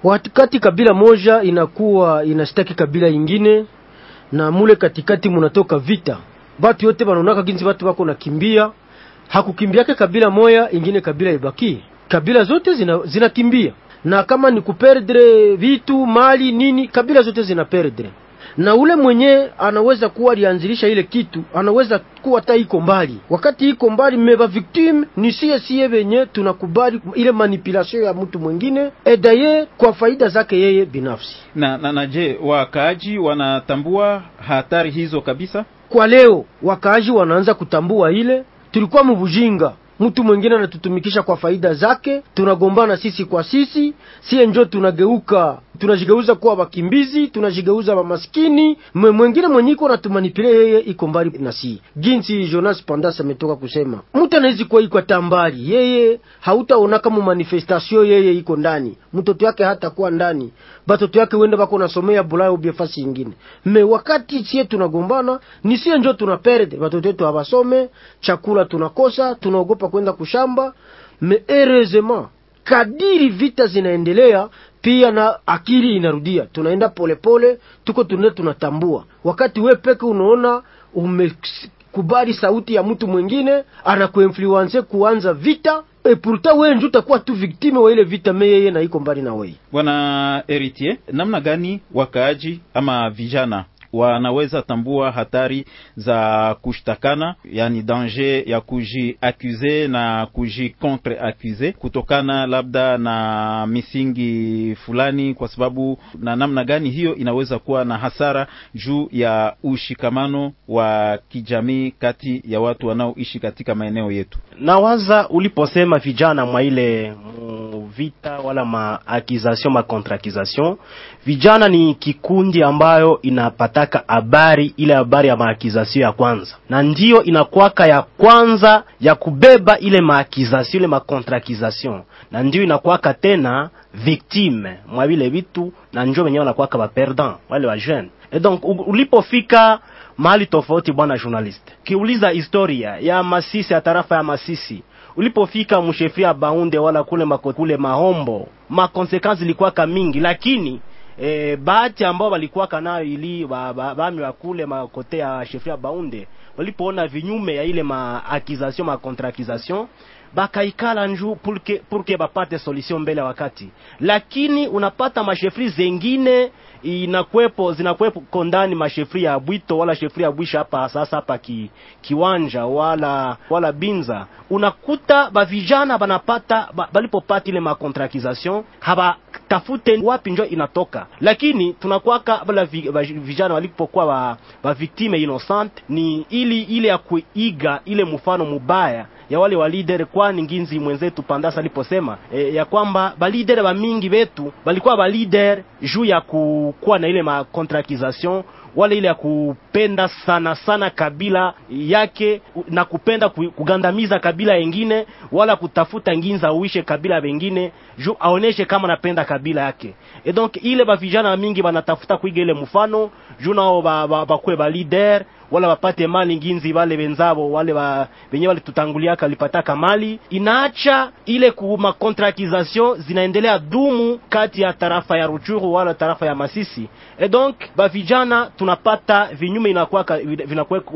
Wakati kabila moja inakuwa inashtaki kabila ingine, na mule katikati munatoka vita, batu yote banaonaka ginzi batu bako nakimbia, hakukimbiake kabila moya ingine kabila ibaki, kabila zote zinakimbia zina, na kama ni kuperdre vitu mali nini, kabila zote zina perdre na ule mwenye anaweza kuwa alianzilisha ile kitu anaweza kuwa hata iko mbali, wakati iko mbali meva victime ni sie sie venye tunakubali ile manipulation ya mtu mwingine edaye kwa faida zake yeye binafsi. Na, na, na je, wakaaji wanatambua hatari hizo kabisa? Kwa leo wakaaji wanaanza kutambua ile, tulikuwa mubujinga mtu mwingine anatutumikisha kwa faida zake, tunagombana sisi kwa sisi, sie njo tunageuka tunajigeuza kuwa wakimbizi, tunajigeuza wamaskini. Mwingine mwenye iko natumanipile yeye iko mbali na si ginsi. Jonas Pandas ametoka kusema mtu anawezi kuwa iko tambari, yeye hautaona kama manifestation, yeye iko ndani, mtoto yake hata kuwa ndani, batoto yake wenda bako nasomea bulaya ubia fasi ingine. Me wakati sie tunagombana, ni sie njo tunaperde, batoto wetu hawasome, chakula tunakosa, tunaogopa kwenda kushamba. Me heureusement kadiri vita zinaendelea pia na akili inarudia, tunaenda polepole pole, tuko tunaenda tunatambua. Wakati we peke unaona umekubali sauti ya mtu mwingine anakuinfluence kuanza vita e pourtant wewe ndio utakuwa tu victime wa ile vita, me yeye na iko mbali na wewe. Bwana Heritier, namna gani wakaaji ama vijana wanaweza tambua hatari za kushtakana, yani danger ya kujiakuze na kuji contre kutokana labda na misingi fulani, kwa sababu na namna gani hiyo inaweza kuwa na hasara juu ya ushikamano wa kijamii kati ya watu wanaoishi katika maeneo yetu. Nawaza uliposema vijana mwa ile vita wala ma accusation ma contre accusation, vijana ni kikundi ambayo inapataka habari ile habari ya maakizasio ya kwanza, na ndiyo inakwaka ya kwanza ya kubeba ile maakizasio ile makontrakizasio, na ndiyo inakwaka tena victime mwa vile vitu, na njo wenyewe wanakwaka ba perdant wale wa jeune. Et donc ulipofika mahali tofauti, bwana journaliste, kiuliza historia ya Masisi ya tarafa ya Masisi. Ulipofika mshefia Baunde wala kule mako, kule Mahombo makonsekansi ilikuwaka mingi, lakini e, bahati ambao walikuwa kanayo ili bami ba, ba, wa kule makote ya shefria Baunde walipoona vinyume ya ile maakizasyon makontraakization bakaikala nju purke, purke bapate solution mbele wakati, lakini unapata mashefri zengine inakwepo zinakwepo kondani mashefri ya Bwito wala shefri ya Bwisha hapa sasa hapa ki, kiwanja wala wala Binza, unakuta bavijana banapata balipopata ile makontrakization haba tafute wapi njo inatoka, lakini tunakwaka bala vi, vijana walipokuwa ba, ba victime innocent ni ili ile ya kuiga ile mfano mubaya ya wale wa leader, kwani nginzi mwenzetu Pandasa aliposema e, ya kwamba ba leader ba mingi betu balikuwa ba leader juu ya kukuwa na ile ma contractisation wale ile ya kupenda sana sana kabila yake na kupenda kugandamiza kabila yengine, wala kutafuta nginza uishe kabila bengine ju aoneshe kama napenda kabila yake. Et donc ile ba vijana mingi banatafuta kuiga ile mfano juu nao bakwe ba, ba, ba leader wala wapate mali nginzi wale wenzao wale wa wenye wale tutanguliaka walipataka mali, inaacha ile kuma contractisation zinaendelea dumu kati ya tarafa ya Ruchuru wala tarafa ya Masisi. Et donc ba vijana tunapata vinyume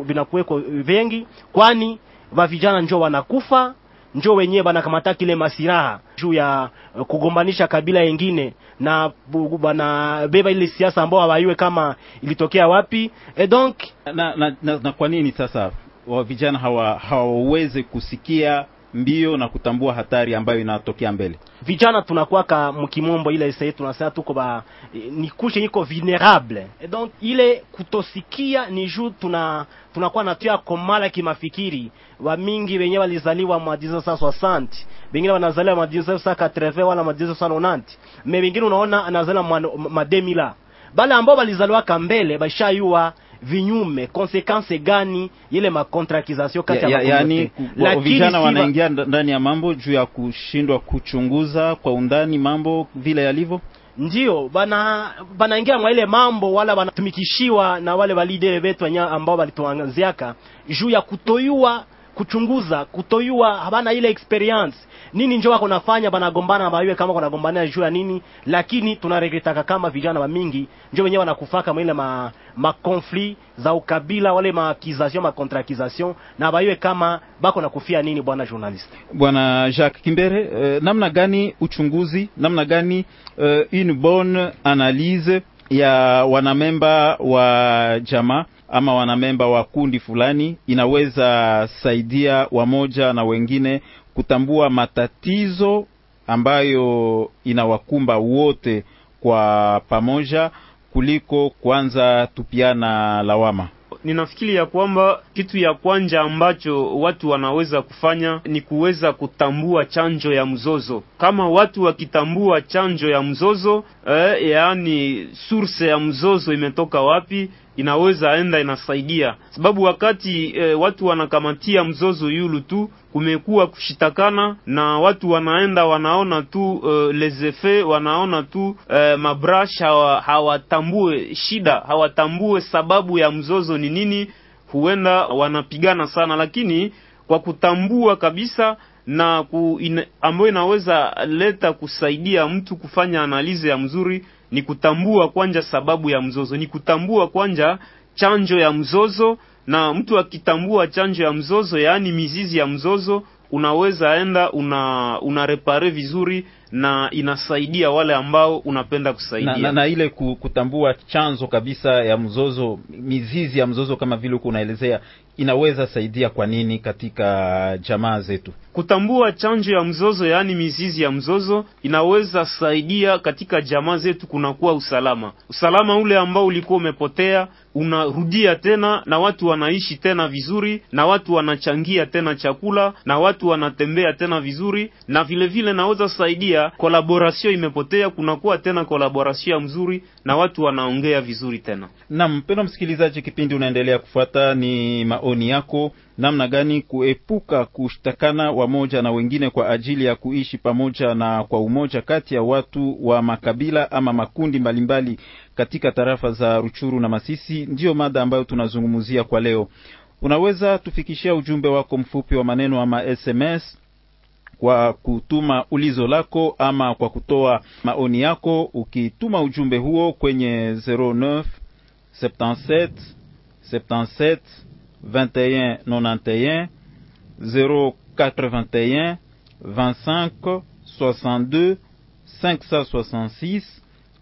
vinakuweko vengi, kwani ba vijana njo wanakufa njo wenyewe banakamata kile masiraha juu ya kugombanisha kabila yengine na banabeba ile siasa ambao hawaiwe kama ilitokea wapi. E donc na, na, na, na kwa nini sasa wa vijana hawa hawaweze kusikia mbio na kutambua hatari ambayo inatokea mbele? Vijana tunakuwaka mkimombo ile sasa tunasema tuko ba ni kushe iko vulnerable. Et donc ile kutosikia ni juu tuna tunakuwa natia komala kimafikiri. Wa mingi wenye walizaliwa mwa 1960, wengine wanazaliwa mwa 1980 wala mwa 1990. Me wengine unaona anazaliwa mwa 2000. Bale ambao walizaliwa kambele bashayua vinyume konsekanse gani ile makontrakizasio kati ya, ya, ya, yani vijana wanaingia ndani ya mambo juu ya kushindwa kuchunguza kwa undani mambo vile yalivyo? Ndio bana banaingia mwa ile mambo wala wanatumikishiwa na wale walidere wetu ambao walituanziaka juu ya kutoyua kuchunguza kutoyua habana ile experience. Nini njo wako nafanya banagombana bayue kama wanagombania juu ya nini. Lakini tunaregretaka kama vijana wa mingi njo wenyewe wanakufaka mwile ma ma conflit za ukabila wale ma accusation ma contre accusation na bayue kama bako na kufia nini bwana journaliste. Bwana Jacques Kimbere, eh, namna gani uchunguzi, namna gani eh, une bonne analyse ya wanamemba wa jamaa ama wanamemba wa kundi fulani inaweza saidia wamoja na wengine kutambua matatizo ambayo inawakumba wote kwa pamoja kuliko kwanza tupiana lawama. ninafikiri ya kwamba kitu ya kwanja ambacho watu wanaweza kufanya ni kuweza kutambua chanjo ya mzozo. Kama watu wakitambua chanjo ya mzozo eh, yaani source ya mzozo imetoka wapi, inaweza enda inasaidia, sababu wakati e, watu wanakamatia mzozo yulu tu kumekuwa kushitakana na watu wanaenda wanaona tu uh, les effets wanaona tu uh, mabrash hawa, hawatambue shida hawatambue sababu ya mzozo ni nini, huenda wanapigana sana, lakini kwa kutambua kabisa na ku, in, ambayo inaweza leta kusaidia mtu kufanya analize ya mzuri ni kutambua kwanja sababu ya mzozo, ni kutambua kwanja chanjo ya mzozo na mtu akitambua chanjo ya mzozo, yaani mizizi ya mzozo, unaweza enda una repare vizuri na inasaidia wale ambao unapenda kusaidia. na, na, na ile kutambua chanzo kabisa ya mzozo, mizizi ya mzozo kama vile huko unaelezea, inaweza saidia kwa nini katika jamaa zetu? Kutambua chanjo ya mzozo, yaani mizizi ya mzozo, inaweza saidia katika jamaa zetu, kunakuwa usalama. Usalama ule ambao ulikuwa umepotea unarudia tena, na watu wanaishi tena vizuri, na watu wanachangia tena chakula, na watu wanatembea tena vizuri, na vile vile naweza saidia kolaborasio imepotea, kunakuwa tena kolaborasio ya mzuri, na watu wanaongea vizuri tena. Na mpendwa msikilizaji, kipindi unaendelea kufuata, ni maoni yako, namna gani kuepuka kushtakana wamoja na wengine kwa ajili ya kuishi pamoja na kwa umoja kati ya watu wa makabila ama makundi mbalimbali mbali katika tarafa za Ruchuru na Masisi. Ndiyo mada ambayo tunazungumzia kwa leo. Unaweza tufikishia ujumbe wako mfupi wa maneno ama SMS kwa kutuma ulizo lako ama kwa kutoa maoni yako, ukituma ujumbe huo kwenye 09 77 77 21 91 081 25 62 566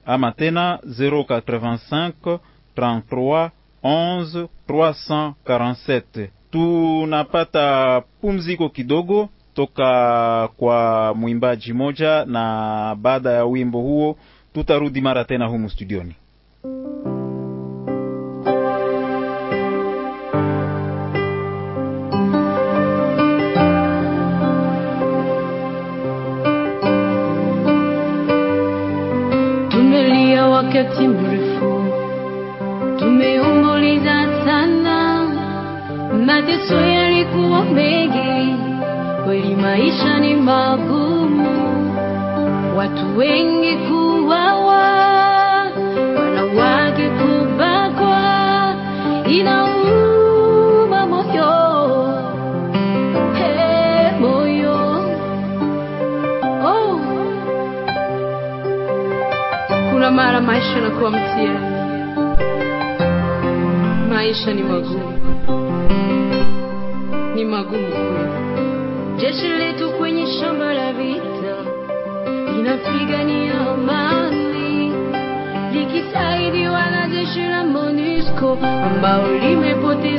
ama tena 085 33 11 347. Tunapata pumziko kidogo toka kwa mwimbaji moja, na baada ya wimbo huo tutarudi mara tena humu studioni. MONUSCO ambao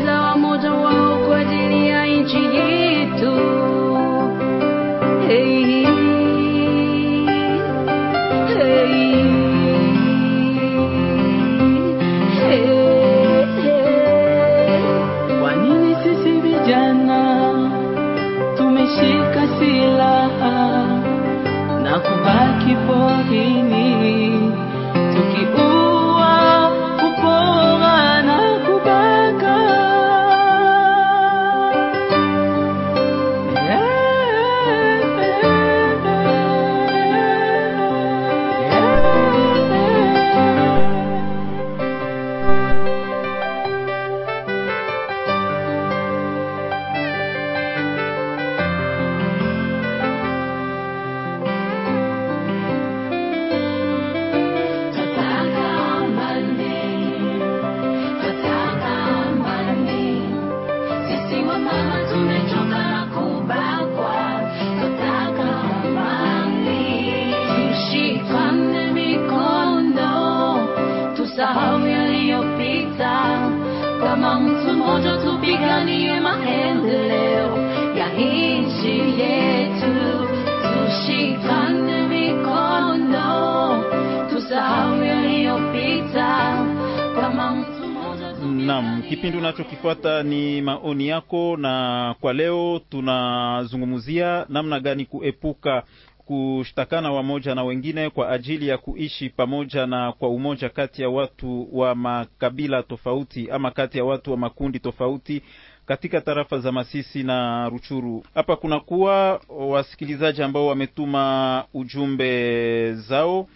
Kipindi unachokifuata ni maoni yako, na kwa leo tunazungumzia namna gani kuepuka kushtakana wamoja na wengine kwa ajili ya kuishi pamoja na kwa umoja kati ya watu wa makabila tofauti ama kati ya watu wa makundi tofauti katika tarafa za Masisi na Ruchuru. Hapa kunakuwa wasikilizaji ambao wametuma ujumbe zao.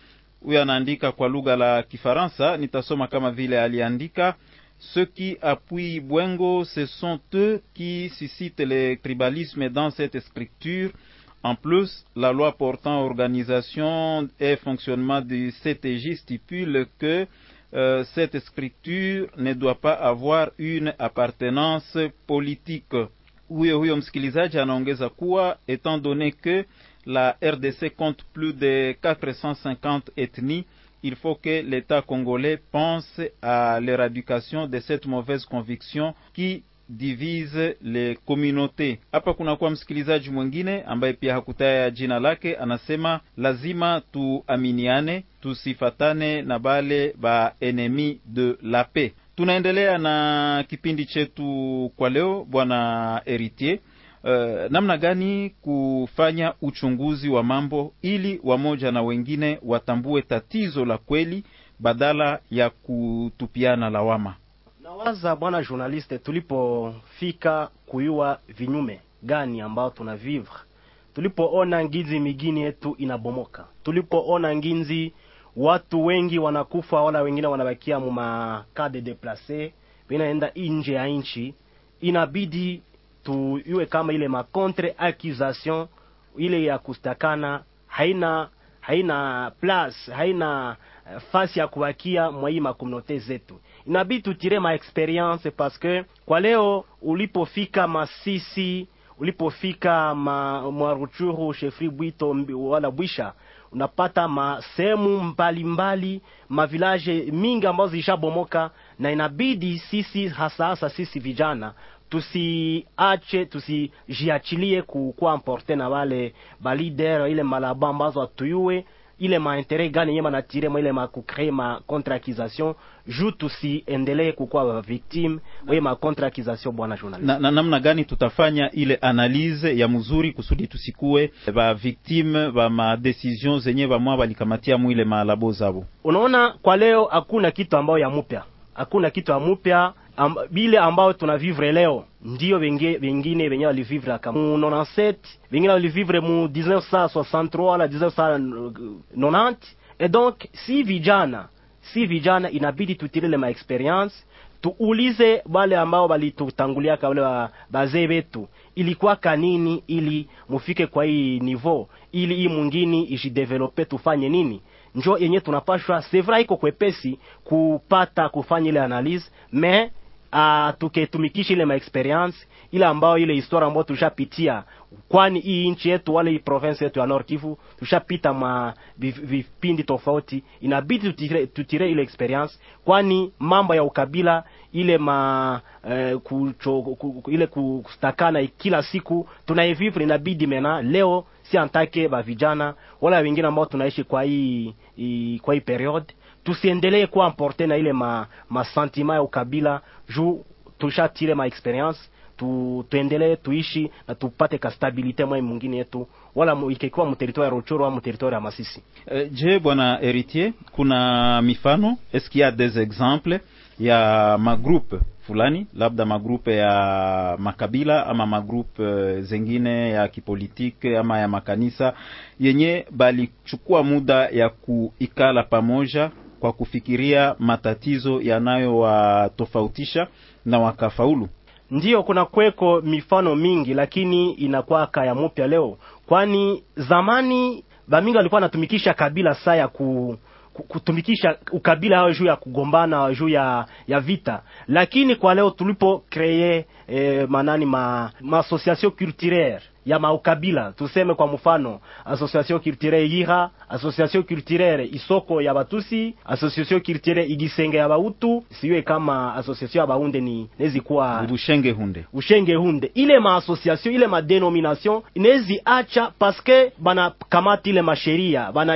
Huyo anaandika kwa lugha la Kifaransa, nitasoma kama vile aliandika: Ceux qui appuient Bwengo, ce sont eux qui suscitent le tribalisme dans cette scripture. En plus, la loi portant organisation et fonctionnement du CTJ stipule que euh, cette scripture ne doit pas avoir une appartenance politique. Huyo huyo msikilizaji anaongeza kuwa étant donné que la RDC compte plus de 450 ethnies, il faut que l'État congolais pense à l'éradication de cette mauvaise conviction qui divise les communautés. Hapa kunakuwa msikilizaji mwingine ambaye pia hakutaya jina lake, anasema lazima tuaminiane, tusifatane na bale ba enemi de la paix. Tunaendelea na kipindi chetu kwa leo, bwana Heritier. Uh, namna gani kufanya uchunguzi wa mambo ili wamoja na wengine watambue tatizo la kweli badala ya kutupiana lawama. Nawaza bwana journaliste, tulipofika kuyua vinyume gani ambao tuna vivre, tulipoona nginzi migini yetu inabomoka, tulipoona nginzi watu wengi wanakufa, wala wengine wanabakia mu maka de deplace, winaenda nje ya nchi, inabidi tuyue kama ile ma contre accusation ile ya kustakana haina haina place haina uh, fasi ya kuwakia mwaii makomunote zetu. Inabidi tutire ma experience que kwa leo ulipofika Masisi, ulipofika ma Mwaruchuru, Shefri Bwito wala Bwisha, unapata masehemu mbalimbali mavilaje mingi ambazo zilishabomoka, na inabidi sisi hasa hasa sisi vijana tusiache tusijiachilie kukuwa mporte na wale balider ile malaba ambazo atuyue ile maintere gani yema na tire mwa ile kukre ma kontrakizasyon ju juu tusiendelee kukuwa victime wa ma contre accusation. Bwana journalist, na, na namna gani tutafanya ile analyse ya mzuri kusudi tusikue ba victime ba ma decision zenye bamwa balikamatia mwile malabo zabo. Unaona, kwa leo hakuna kitu ambayo ya mupya, hakuna kitu ya mupya Bile ambao tunavivre leo ndio wengine wengine wenyewe walivivre kama mu 97 wengine walivivre mu 1963 la 1990 et donc si vijana si vijana inabidi tutirele ma experience tuulize wale ambao walitutangulia wale bazee wetu ilikuwa kanini ili mufike kwa hii niveau ili hii mwingine ijidevelope tufanye nini. Njo yenye tunapashwa sevra iko kwepesi kupata kufanya ile analyse mais uh, tuketumikisha ile maexperience ile ambayo ile historia ambayo tushapitia, kwani hii nchi yetu wala hii province yetu ya Nord Kivu tushapita ma vipindi tofauti, inabidi tutire, tutire ile experience, kwani mambo ya ukabila ile ma eh, kucho, ku, ile kustakana kila siku tunaivivre, inabidi mena. Leo si antake ba vijana wala wengine ambao tunaishi kwa hii, hii kwa hii periode tusiendelee kuwa importe na ile ma, ya ukabila. Juu tushatire ma experience tu, tuendelee tuishi na tupate ka stabilite mwa mwingine yetu. Wala ikikuwa mu territoire ya Ruchuru au mteritoare ya Masisi. E, je, bwana Heritier, kuna mifano? Est-ce qu'il des exemple ya magroupe fulani? Labda magrupe ya makabila ama magrupe zengine ya kipolitike ama ya makanisa yenye balichukua muda ya kuikala pamoja kwa kufikiria matatizo yanayowatofautisha na wakafaulu. Ndiyo, kuna kweko mifano mingi, lakini inakuwa kaya mupya leo, kwani zamani bamingi walikuwa wanatumikisha kabila saa ya ku kutumikisha ukabila hao juu ya kugombana juu ya ya vita, lakini kwa leo tulipo kreye eh, manani ma, ma association culturelle ya maukabila. Tuseme kwa mfano association culturelle Yira, association culturelle Isoko ya Batusi, association culturelle Igisenge ya Bautu, siwe kama association ya Baunde ni nezi kuwa Ushenge hunde. Ushenge hunde. Ile ma association ile ma denomination nezi acha paske bana kamati ile masheria bana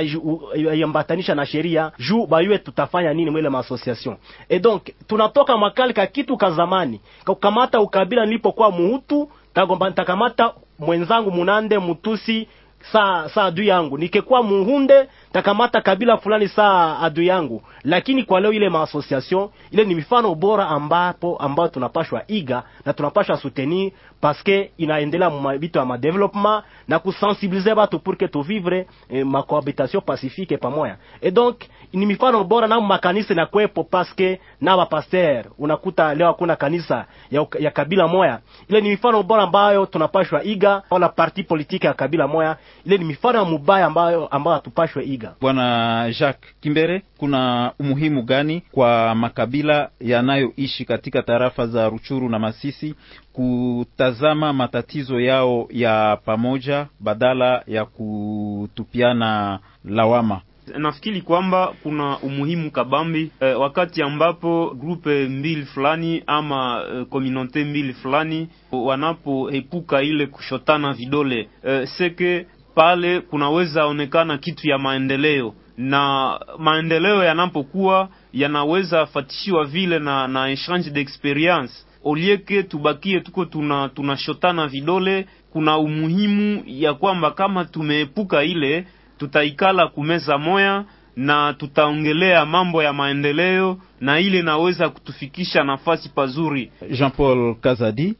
yambatanisha na sheria juu bayue tutafanya nini mwele ma association. Et donc tunatoka makali ka kitu ka zamani ka kukamata ukabila nilipokuwa muhutu tagomba nitakamata mwenzangu munande mutusi saa saa adui yangu. Nikekuwa muhunde takamata kabila fulani saa adui yangu. Lakini kwa leo ile maassociation ile ni mifano bora ambapo ambayo tunapashwa iga na tunapashwa soutenir paske inaendelea vitu ya madevelopment na kusensibilize batu pour que tuvivre eh, makohabitation pacifique pamoya. E donc ni mifano bora na makanisa na kwepo paske na wapaster, unakuta leo hakuna kanisa ya, ya kabila moya. Ile ni mifano bora ambayo tunapashwa iga wala parti politique ya kabila moya. Ile ni mifano ya mubaya ambayo ambayo hatupashwe iga. Bwana Jacques Kimbere, kuna umuhimu gani kwa makabila yanayoishi katika tarafa za Ruchuru na Masisi kutazama matatizo yao ya pamoja badala ya kutupiana lawama? nafikiri kwamba kuna umuhimu kabambi eh, wakati ambapo grupe mbili fulani ama komunote mbili fulani wanapoepuka ile kushotana vidole eh, seke pale kunaweza onekana kitu ya maendeleo na maendeleo yanapokuwa yanaweza fatishiwa vile na na exchange d'experience olieke tubakie tuko tuna tunashotana vidole kuna umuhimu ya kwamba kama tumeepuka ile tutaikala kumeza moya na tutaongelea mambo ya maendeleo na ile naweza kutufikisha nafasi pazuri. Jean-Paul Kazadi,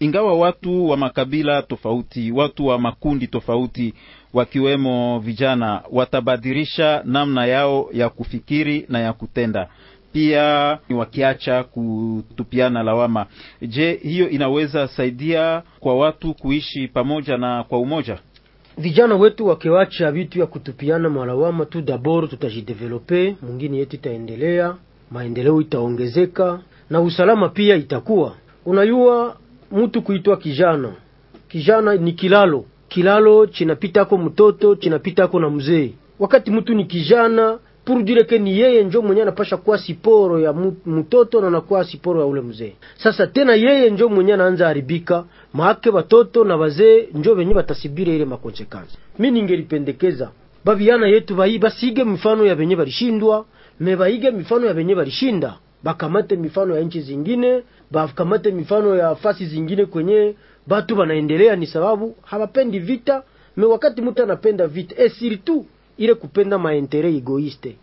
ingawa watu wa makabila tofauti, watu wa makundi tofauti, wakiwemo vijana, watabadilisha namna yao ya kufikiri na ya kutenda, pia wakiacha kutupiana lawama. Je, hiyo inaweza saidia kwa watu kuishi pamoja na kwa umoja? vijana wetu wakiwacha vitu ya kutupiana malawama tu, dabor tutajidevelope, mwingine yetu itaendelea, maendeleo itaongezeka na usalama pia itakuwa. Unayua mtu kuitwa kijana, kijana ni kilalo, kilalo chinapitako mtoto chinapitako na mzee. Wakati mtu ni kijana pour dire que ni yeye njo mwenye anapasha kuwa siporo ya mtoto na anakuwa siporo ya ule mzee. Sasa tena yeye njo mwenye anaanza haribika, maake watoto na wazee njo wenye batasibire ile makonsekansi. Mi ningelipendekeza babiana yetu bayi basige mifano ya benye balishindwa, me baige mifano ya benye balishinda, bakamate mifano ya nchi zingine, bakamate mifano ya fasi zingine kwenye batu banaendelea, ni sababu hawapendi vita. Me wakati mtu anapenda vita, e surtout ile kupenda maentere egoiste,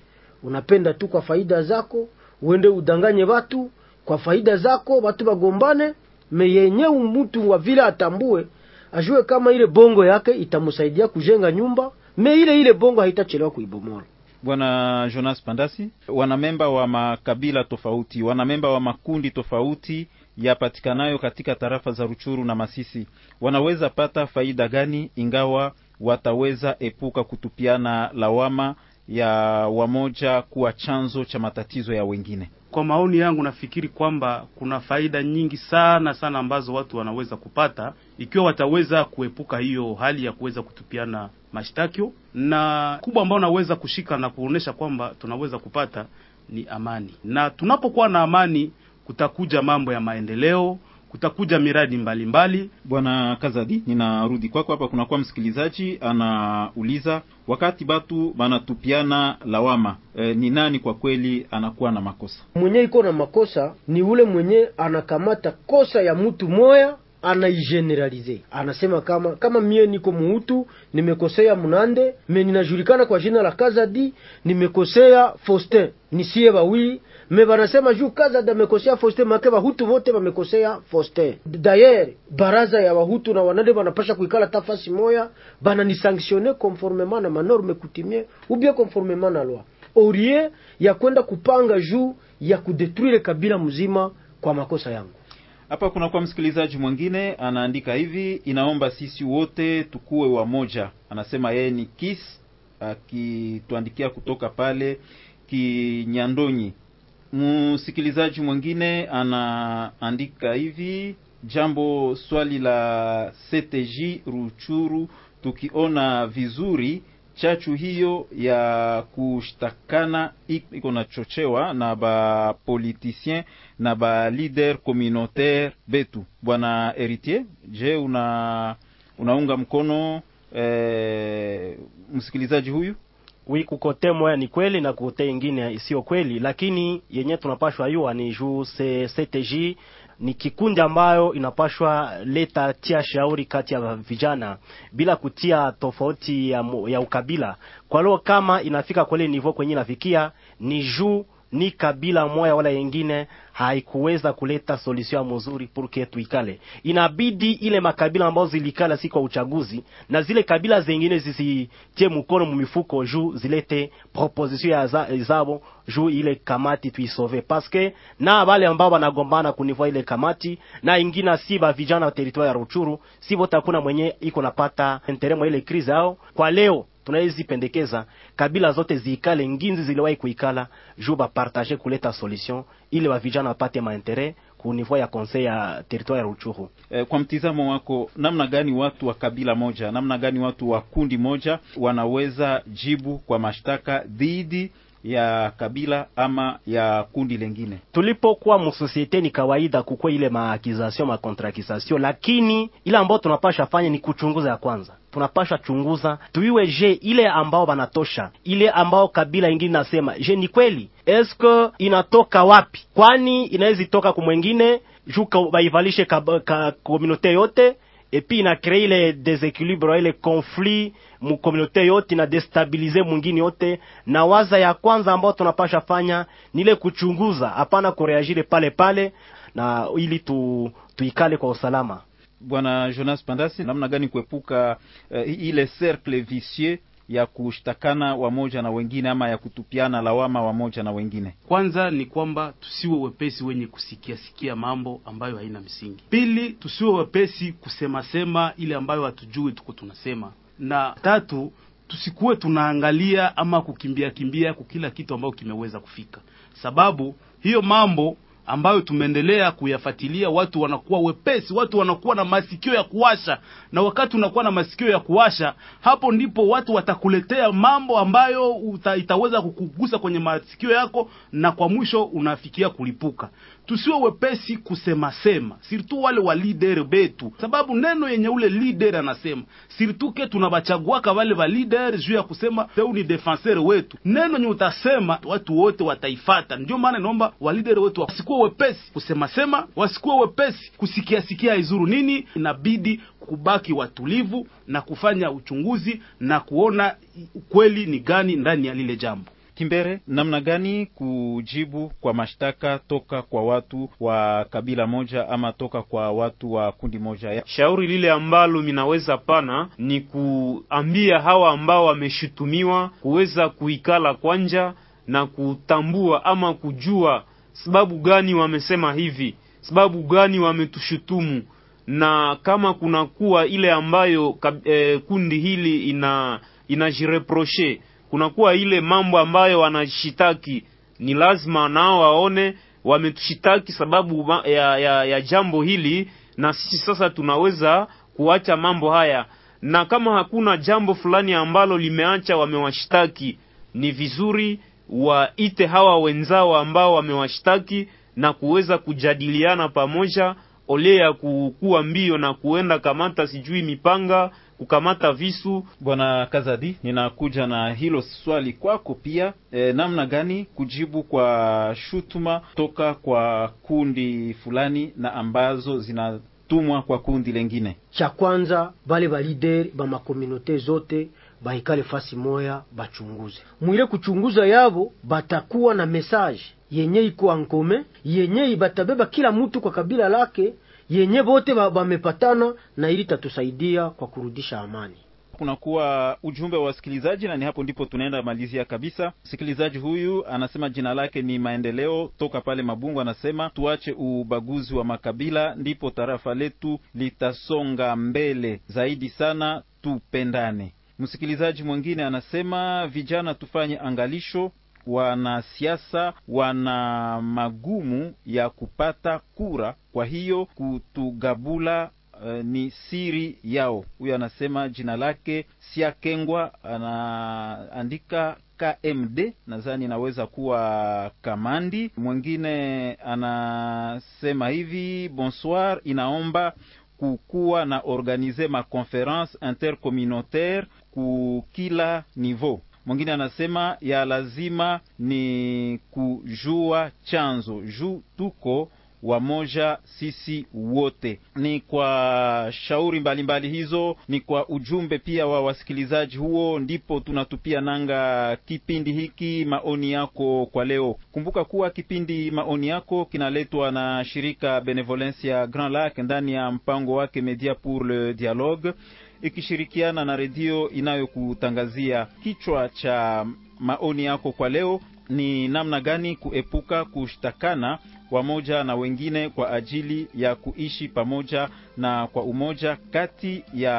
unapenda tu kwa faida zako, uende udanganye watu kwa faida zako, watu bagombane. Me yenyewe mtu wa vile atambue, ajue kama ile bongo yake itamsaidia kujenga nyumba, me ile ile bongo haitachelewa kuibomora. Bwana Jonas Pandasi, wanamemba wa makabila tofauti, wanamemba wa makundi tofauti yapatikanayo katika tarafa za Ruchuru na Masisi wanaweza pata faida gani ingawa wataweza epuka kutupiana lawama ya wamoja kuwa chanzo cha matatizo ya wengine? Kwa maoni yangu, nafikiri kwamba kuna faida nyingi sana sana ambazo watu wanaweza kupata ikiwa wataweza kuepuka hiyo hali ya kuweza kutupiana mashtakio, na kubwa ambao naweza kushika na kuonesha kwamba tunaweza kupata ni amani, na tunapokuwa na amani kutakuja mambo ya maendeleo, kutakuja miradi mbalimbali. Bwana Kazadi, ninarudi kwako hapa. Kunakuwa msikilizaji anauliza, wakati batu banatupiana lawama e, ni nani kwa kweli anakuwa na makosa? Mwenye iko na makosa ni ule mwenye anakamata kosa ya mtu moya anaigeneralize, anasema kama kama mie niko muhutu nimekosea Munande, me ninajulikana kwa jina la Kazadi, nimekosea Faustin, nisie bawili me banasema juu Kazadi amekosea Faustin, make bahutu vote bamekosea Faustin. D'ailleurs baraza ya bahutu na wanande banapasha kuikala tafasi moya, bananisanctionne conformement na manorme coutumier ou bien conformément na loi orie ya kwenda kupanga juu ya kudetruire kabila mzima kwa makosa yangu. Hapa kuna kwa msikilizaji mwingine anaandika hivi, inaomba sisi wote tukuwe wamoja. Anasema yeye ni Kis, akituandikia kutoka pale Kinyandonyi. Msikilizaji mwingine anaandika hivi, Jambo swali la CTJ Ruchuru, tukiona vizuri chachu hiyo ya kushtakana iko nachochewa na ba politicien na ba leader communautaire betu. Bwana Heritier, je, una unaunga mkono eh, msikilizaji huyu? wi kukote moya ni kweli na kukote ingine isiyo kweli, lakini yenye tunapashwa yua ni juu CTJ ni kikundi ambayo inapashwa leta tia shauri kati ya vijana bila kutia tofauti ya, ya ukabila. Kwa leo kama inafika kweli nivo kwenye inafikia ni juu ni kabila moya wala yengine haikuweza kuleta solution mzuri purke tuikale. Inabidi ile makabila ambazo zilikala si kwa uchaguzi na zile kabila zingine zisitie mkono mumifuko juu zilete proposition ya za, zabo juu ile kamati tuisove paske na wale ambao wanagombana kunivua ile kamati na ingina si ba vijana wa territoire ya Ruchuru si wote mwenye iko napata interemo ile krizi yao kwa leo tunawezi pendekeza kabila zote ziikale nginzi ziliwahi kuikala juu bapartage kuleta solution ili wavijana wapate maintere ku ya conseil ya territoire ya Ruchuru. Eh, kwa mtizamo wako, namna gani watu wa kabila moja, namna gani watu wa kundi moja wanaweza jibu kwa mashtaka dhidi ya kabila ama ya kundi lengine? Tulipokuwa msosiete, ni kawaida kukwe ile maakizasio makontrakizasio, lakini ile ambao tunapasha fanya ni kuchunguza ya kwanza tunapasha chunguza tuiwe, je, ile ambao banatosha ile ambao kabila ingine nasema, je, ni kweli eske inatoka wapi? Kwani inaweza toka kumwengine juka baivalishe komunote yote ina kree ile desequilibre ile conflit mu komunote yote na destabilize mwingine yote. Na waza ya kwanza ambao tunapasha fanya ni ile kuchunguza, hapana kureagire pale pale, na ili tu, tuikale kwa usalama. Bwana Jonas Pandasi, namna gani kuepuka uh, ile cercle vicieux ya kushtakana wamoja na wengine ama ya kutupiana lawama wamoja na wengine? Kwanza ni kwamba tusiwe wepesi wenye kusikia sikia mambo ambayo haina msingi. Pili, tusiwe wepesi kusema sema ile ambayo hatujui tuko tunasema, na tatu, tusikuwe tunaangalia ama kukimbia kimbia kwa kila kitu ambayo kimeweza kufika, sababu hiyo mambo ambayo tumeendelea kuyafatilia, watu wanakuwa wepesi, watu wanakuwa na masikio ya kuwasha, na wakati unakuwa na masikio ya kuwasha, hapo ndipo watu watakuletea mambo ambayo uta, itaweza kukugusa kwenye masikio yako, na kwa mwisho unafikia kulipuka. Tusiwe wepesi kusema sema, sirtu wale wa leader betu, sababu neno yenye ule leader anasema sirtu ke tunabachaguaka wale wa leader juu ya kusema teu ni defenseur wetu. Neno nye utasema watu wote wataifata. Ndio maana naomba wa leader wetu wasikuwe wepesi kusema sema, wasikuwe wepesi kusikia sikia izuru nini. Inabidi kubaki watulivu na kufanya uchunguzi na kuona kweli ni gani ndani ya lile jambo. Kimbere, namna gani kujibu kwa mashtaka toka kwa watu wa kabila moja ama toka kwa watu wa kundi moja? Shauri lile ambalo minaweza pana ni kuambia hawa ambao wameshutumiwa kuweza kuikala kwanja na kutambua ama kujua sababu gani wamesema hivi, sababu gani wametushutumu, na kama kunakuwa ile ambayo eh, kundi hili ina inajireproche kunakuwa ile mambo ambayo wanashitaki, ni lazima nao waone wametushitaki sababu ya, ya, ya jambo hili, na sisi sasa tunaweza kuacha mambo haya, na kama hakuna jambo fulani ambalo limeacha wamewashitaki, ni vizuri waite hawa wenzao ambao wamewashtaki na kuweza kujadiliana pamoja, ole ya kukuwa mbio na kuenda kamata sijui mipanga kukamata visu. Bwana Kazadi, ninakuja na hilo swali kwako pia. E, namna gani kujibu kwa shutuma toka kwa kundi fulani na ambazo zinatumwa kwa kundi lengine? Cha kwanza bale ba leader ba makomunote zote baikale fasi moya bachunguze mwile kuchunguza yabo, batakuwa na mesaje yenye iko ankome yenye ibatabeba kila mtu kwa kabila lake yenye bote bamepatana na ili tatusaidia kwa kurudisha amani. Kunakuwa ujumbe wa wasikilizaji, na ni hapo ndipo tunaenda malizia kabisa. Msikilizaji huyu anasema jina lake ni Maendeleo toka pale Mabungu, anasema tuache ubaguzi wa makabila, ndipo tarafa letu litasonga mbele zaidi sana, tupendane. Msikilizaji mwingine anasema vijana tufanye angalisho wanasiasa wana magumu ya kupata kura, kwa hiyo kutugabula Uh, ni siri yao. Huyo anasema jina lake Sia Kengwa, anaandika KMD, nadhani inaweza kuwa kamandi. Mwingine anasema hivi, bonsoir, inaomba kukuwa na organize ma conference intercommunautaire ku kila niveau. Mwingine anasema ya lazima ni kujua chanzo juu tuko wamoja sisi wote. Ni kwa shauri mbalimbali mbali hizo, ni kwa ujumbe pia wa wasikilizaji huo, ndipo tunatupia nanga kipindi hiki maoni yako kwa leo. Kumbuka kuwa kipindi maoni yako kinaletwa na shirika Benevolencia Grand Lac ndani ya mpango wake Media pour le Dialogue ikishirikiana na redio inayokutangazia. Kichwa cha maoni yako kwa leo ni namna gani kuepuka kushtakana wamoja na wengine kwa ajili ya kuishi pamoja na kwa umoja kati ya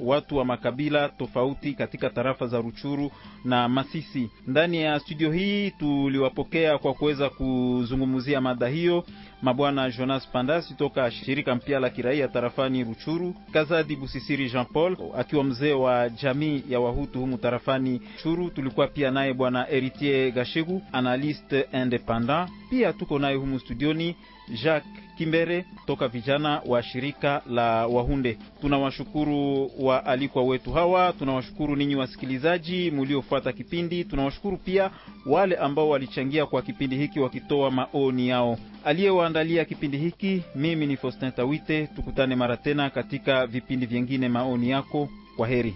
watu wa makabila tofauti katika tarafa za Ruchuru na Masisi. Ndani ya studio hii tuliwapokea kwa kuweza kuzungumzia mada hiyo mabwana Jonas Pandasi toka shirika mpya la kiraia tarafani Ruchuru, Kazadi Busisiri Jean Paul akiwa mzee wa jamii ya Wahutu humu tarafani Churu. Tulikuwa pia naye bwana Heritier Gashegu, analyste independant. Pia tuko naye humu studioni Jacques Kimbere toka vijana wa shirika la Wahunde. Tunawashukuru waalikwa wetu hawa, tunawashukuru ninyi wasikilizaji muliofuata kipindi, tunawashukuru pia wale ambao walichangia kwa kipindi hiki wakitoa maoni yao. Aliyewaandalia kipindi hiki mimi ni Faustin Tawite. Tukutane mara tena katika vipindi vyengine. Maoni yako, kwa heri.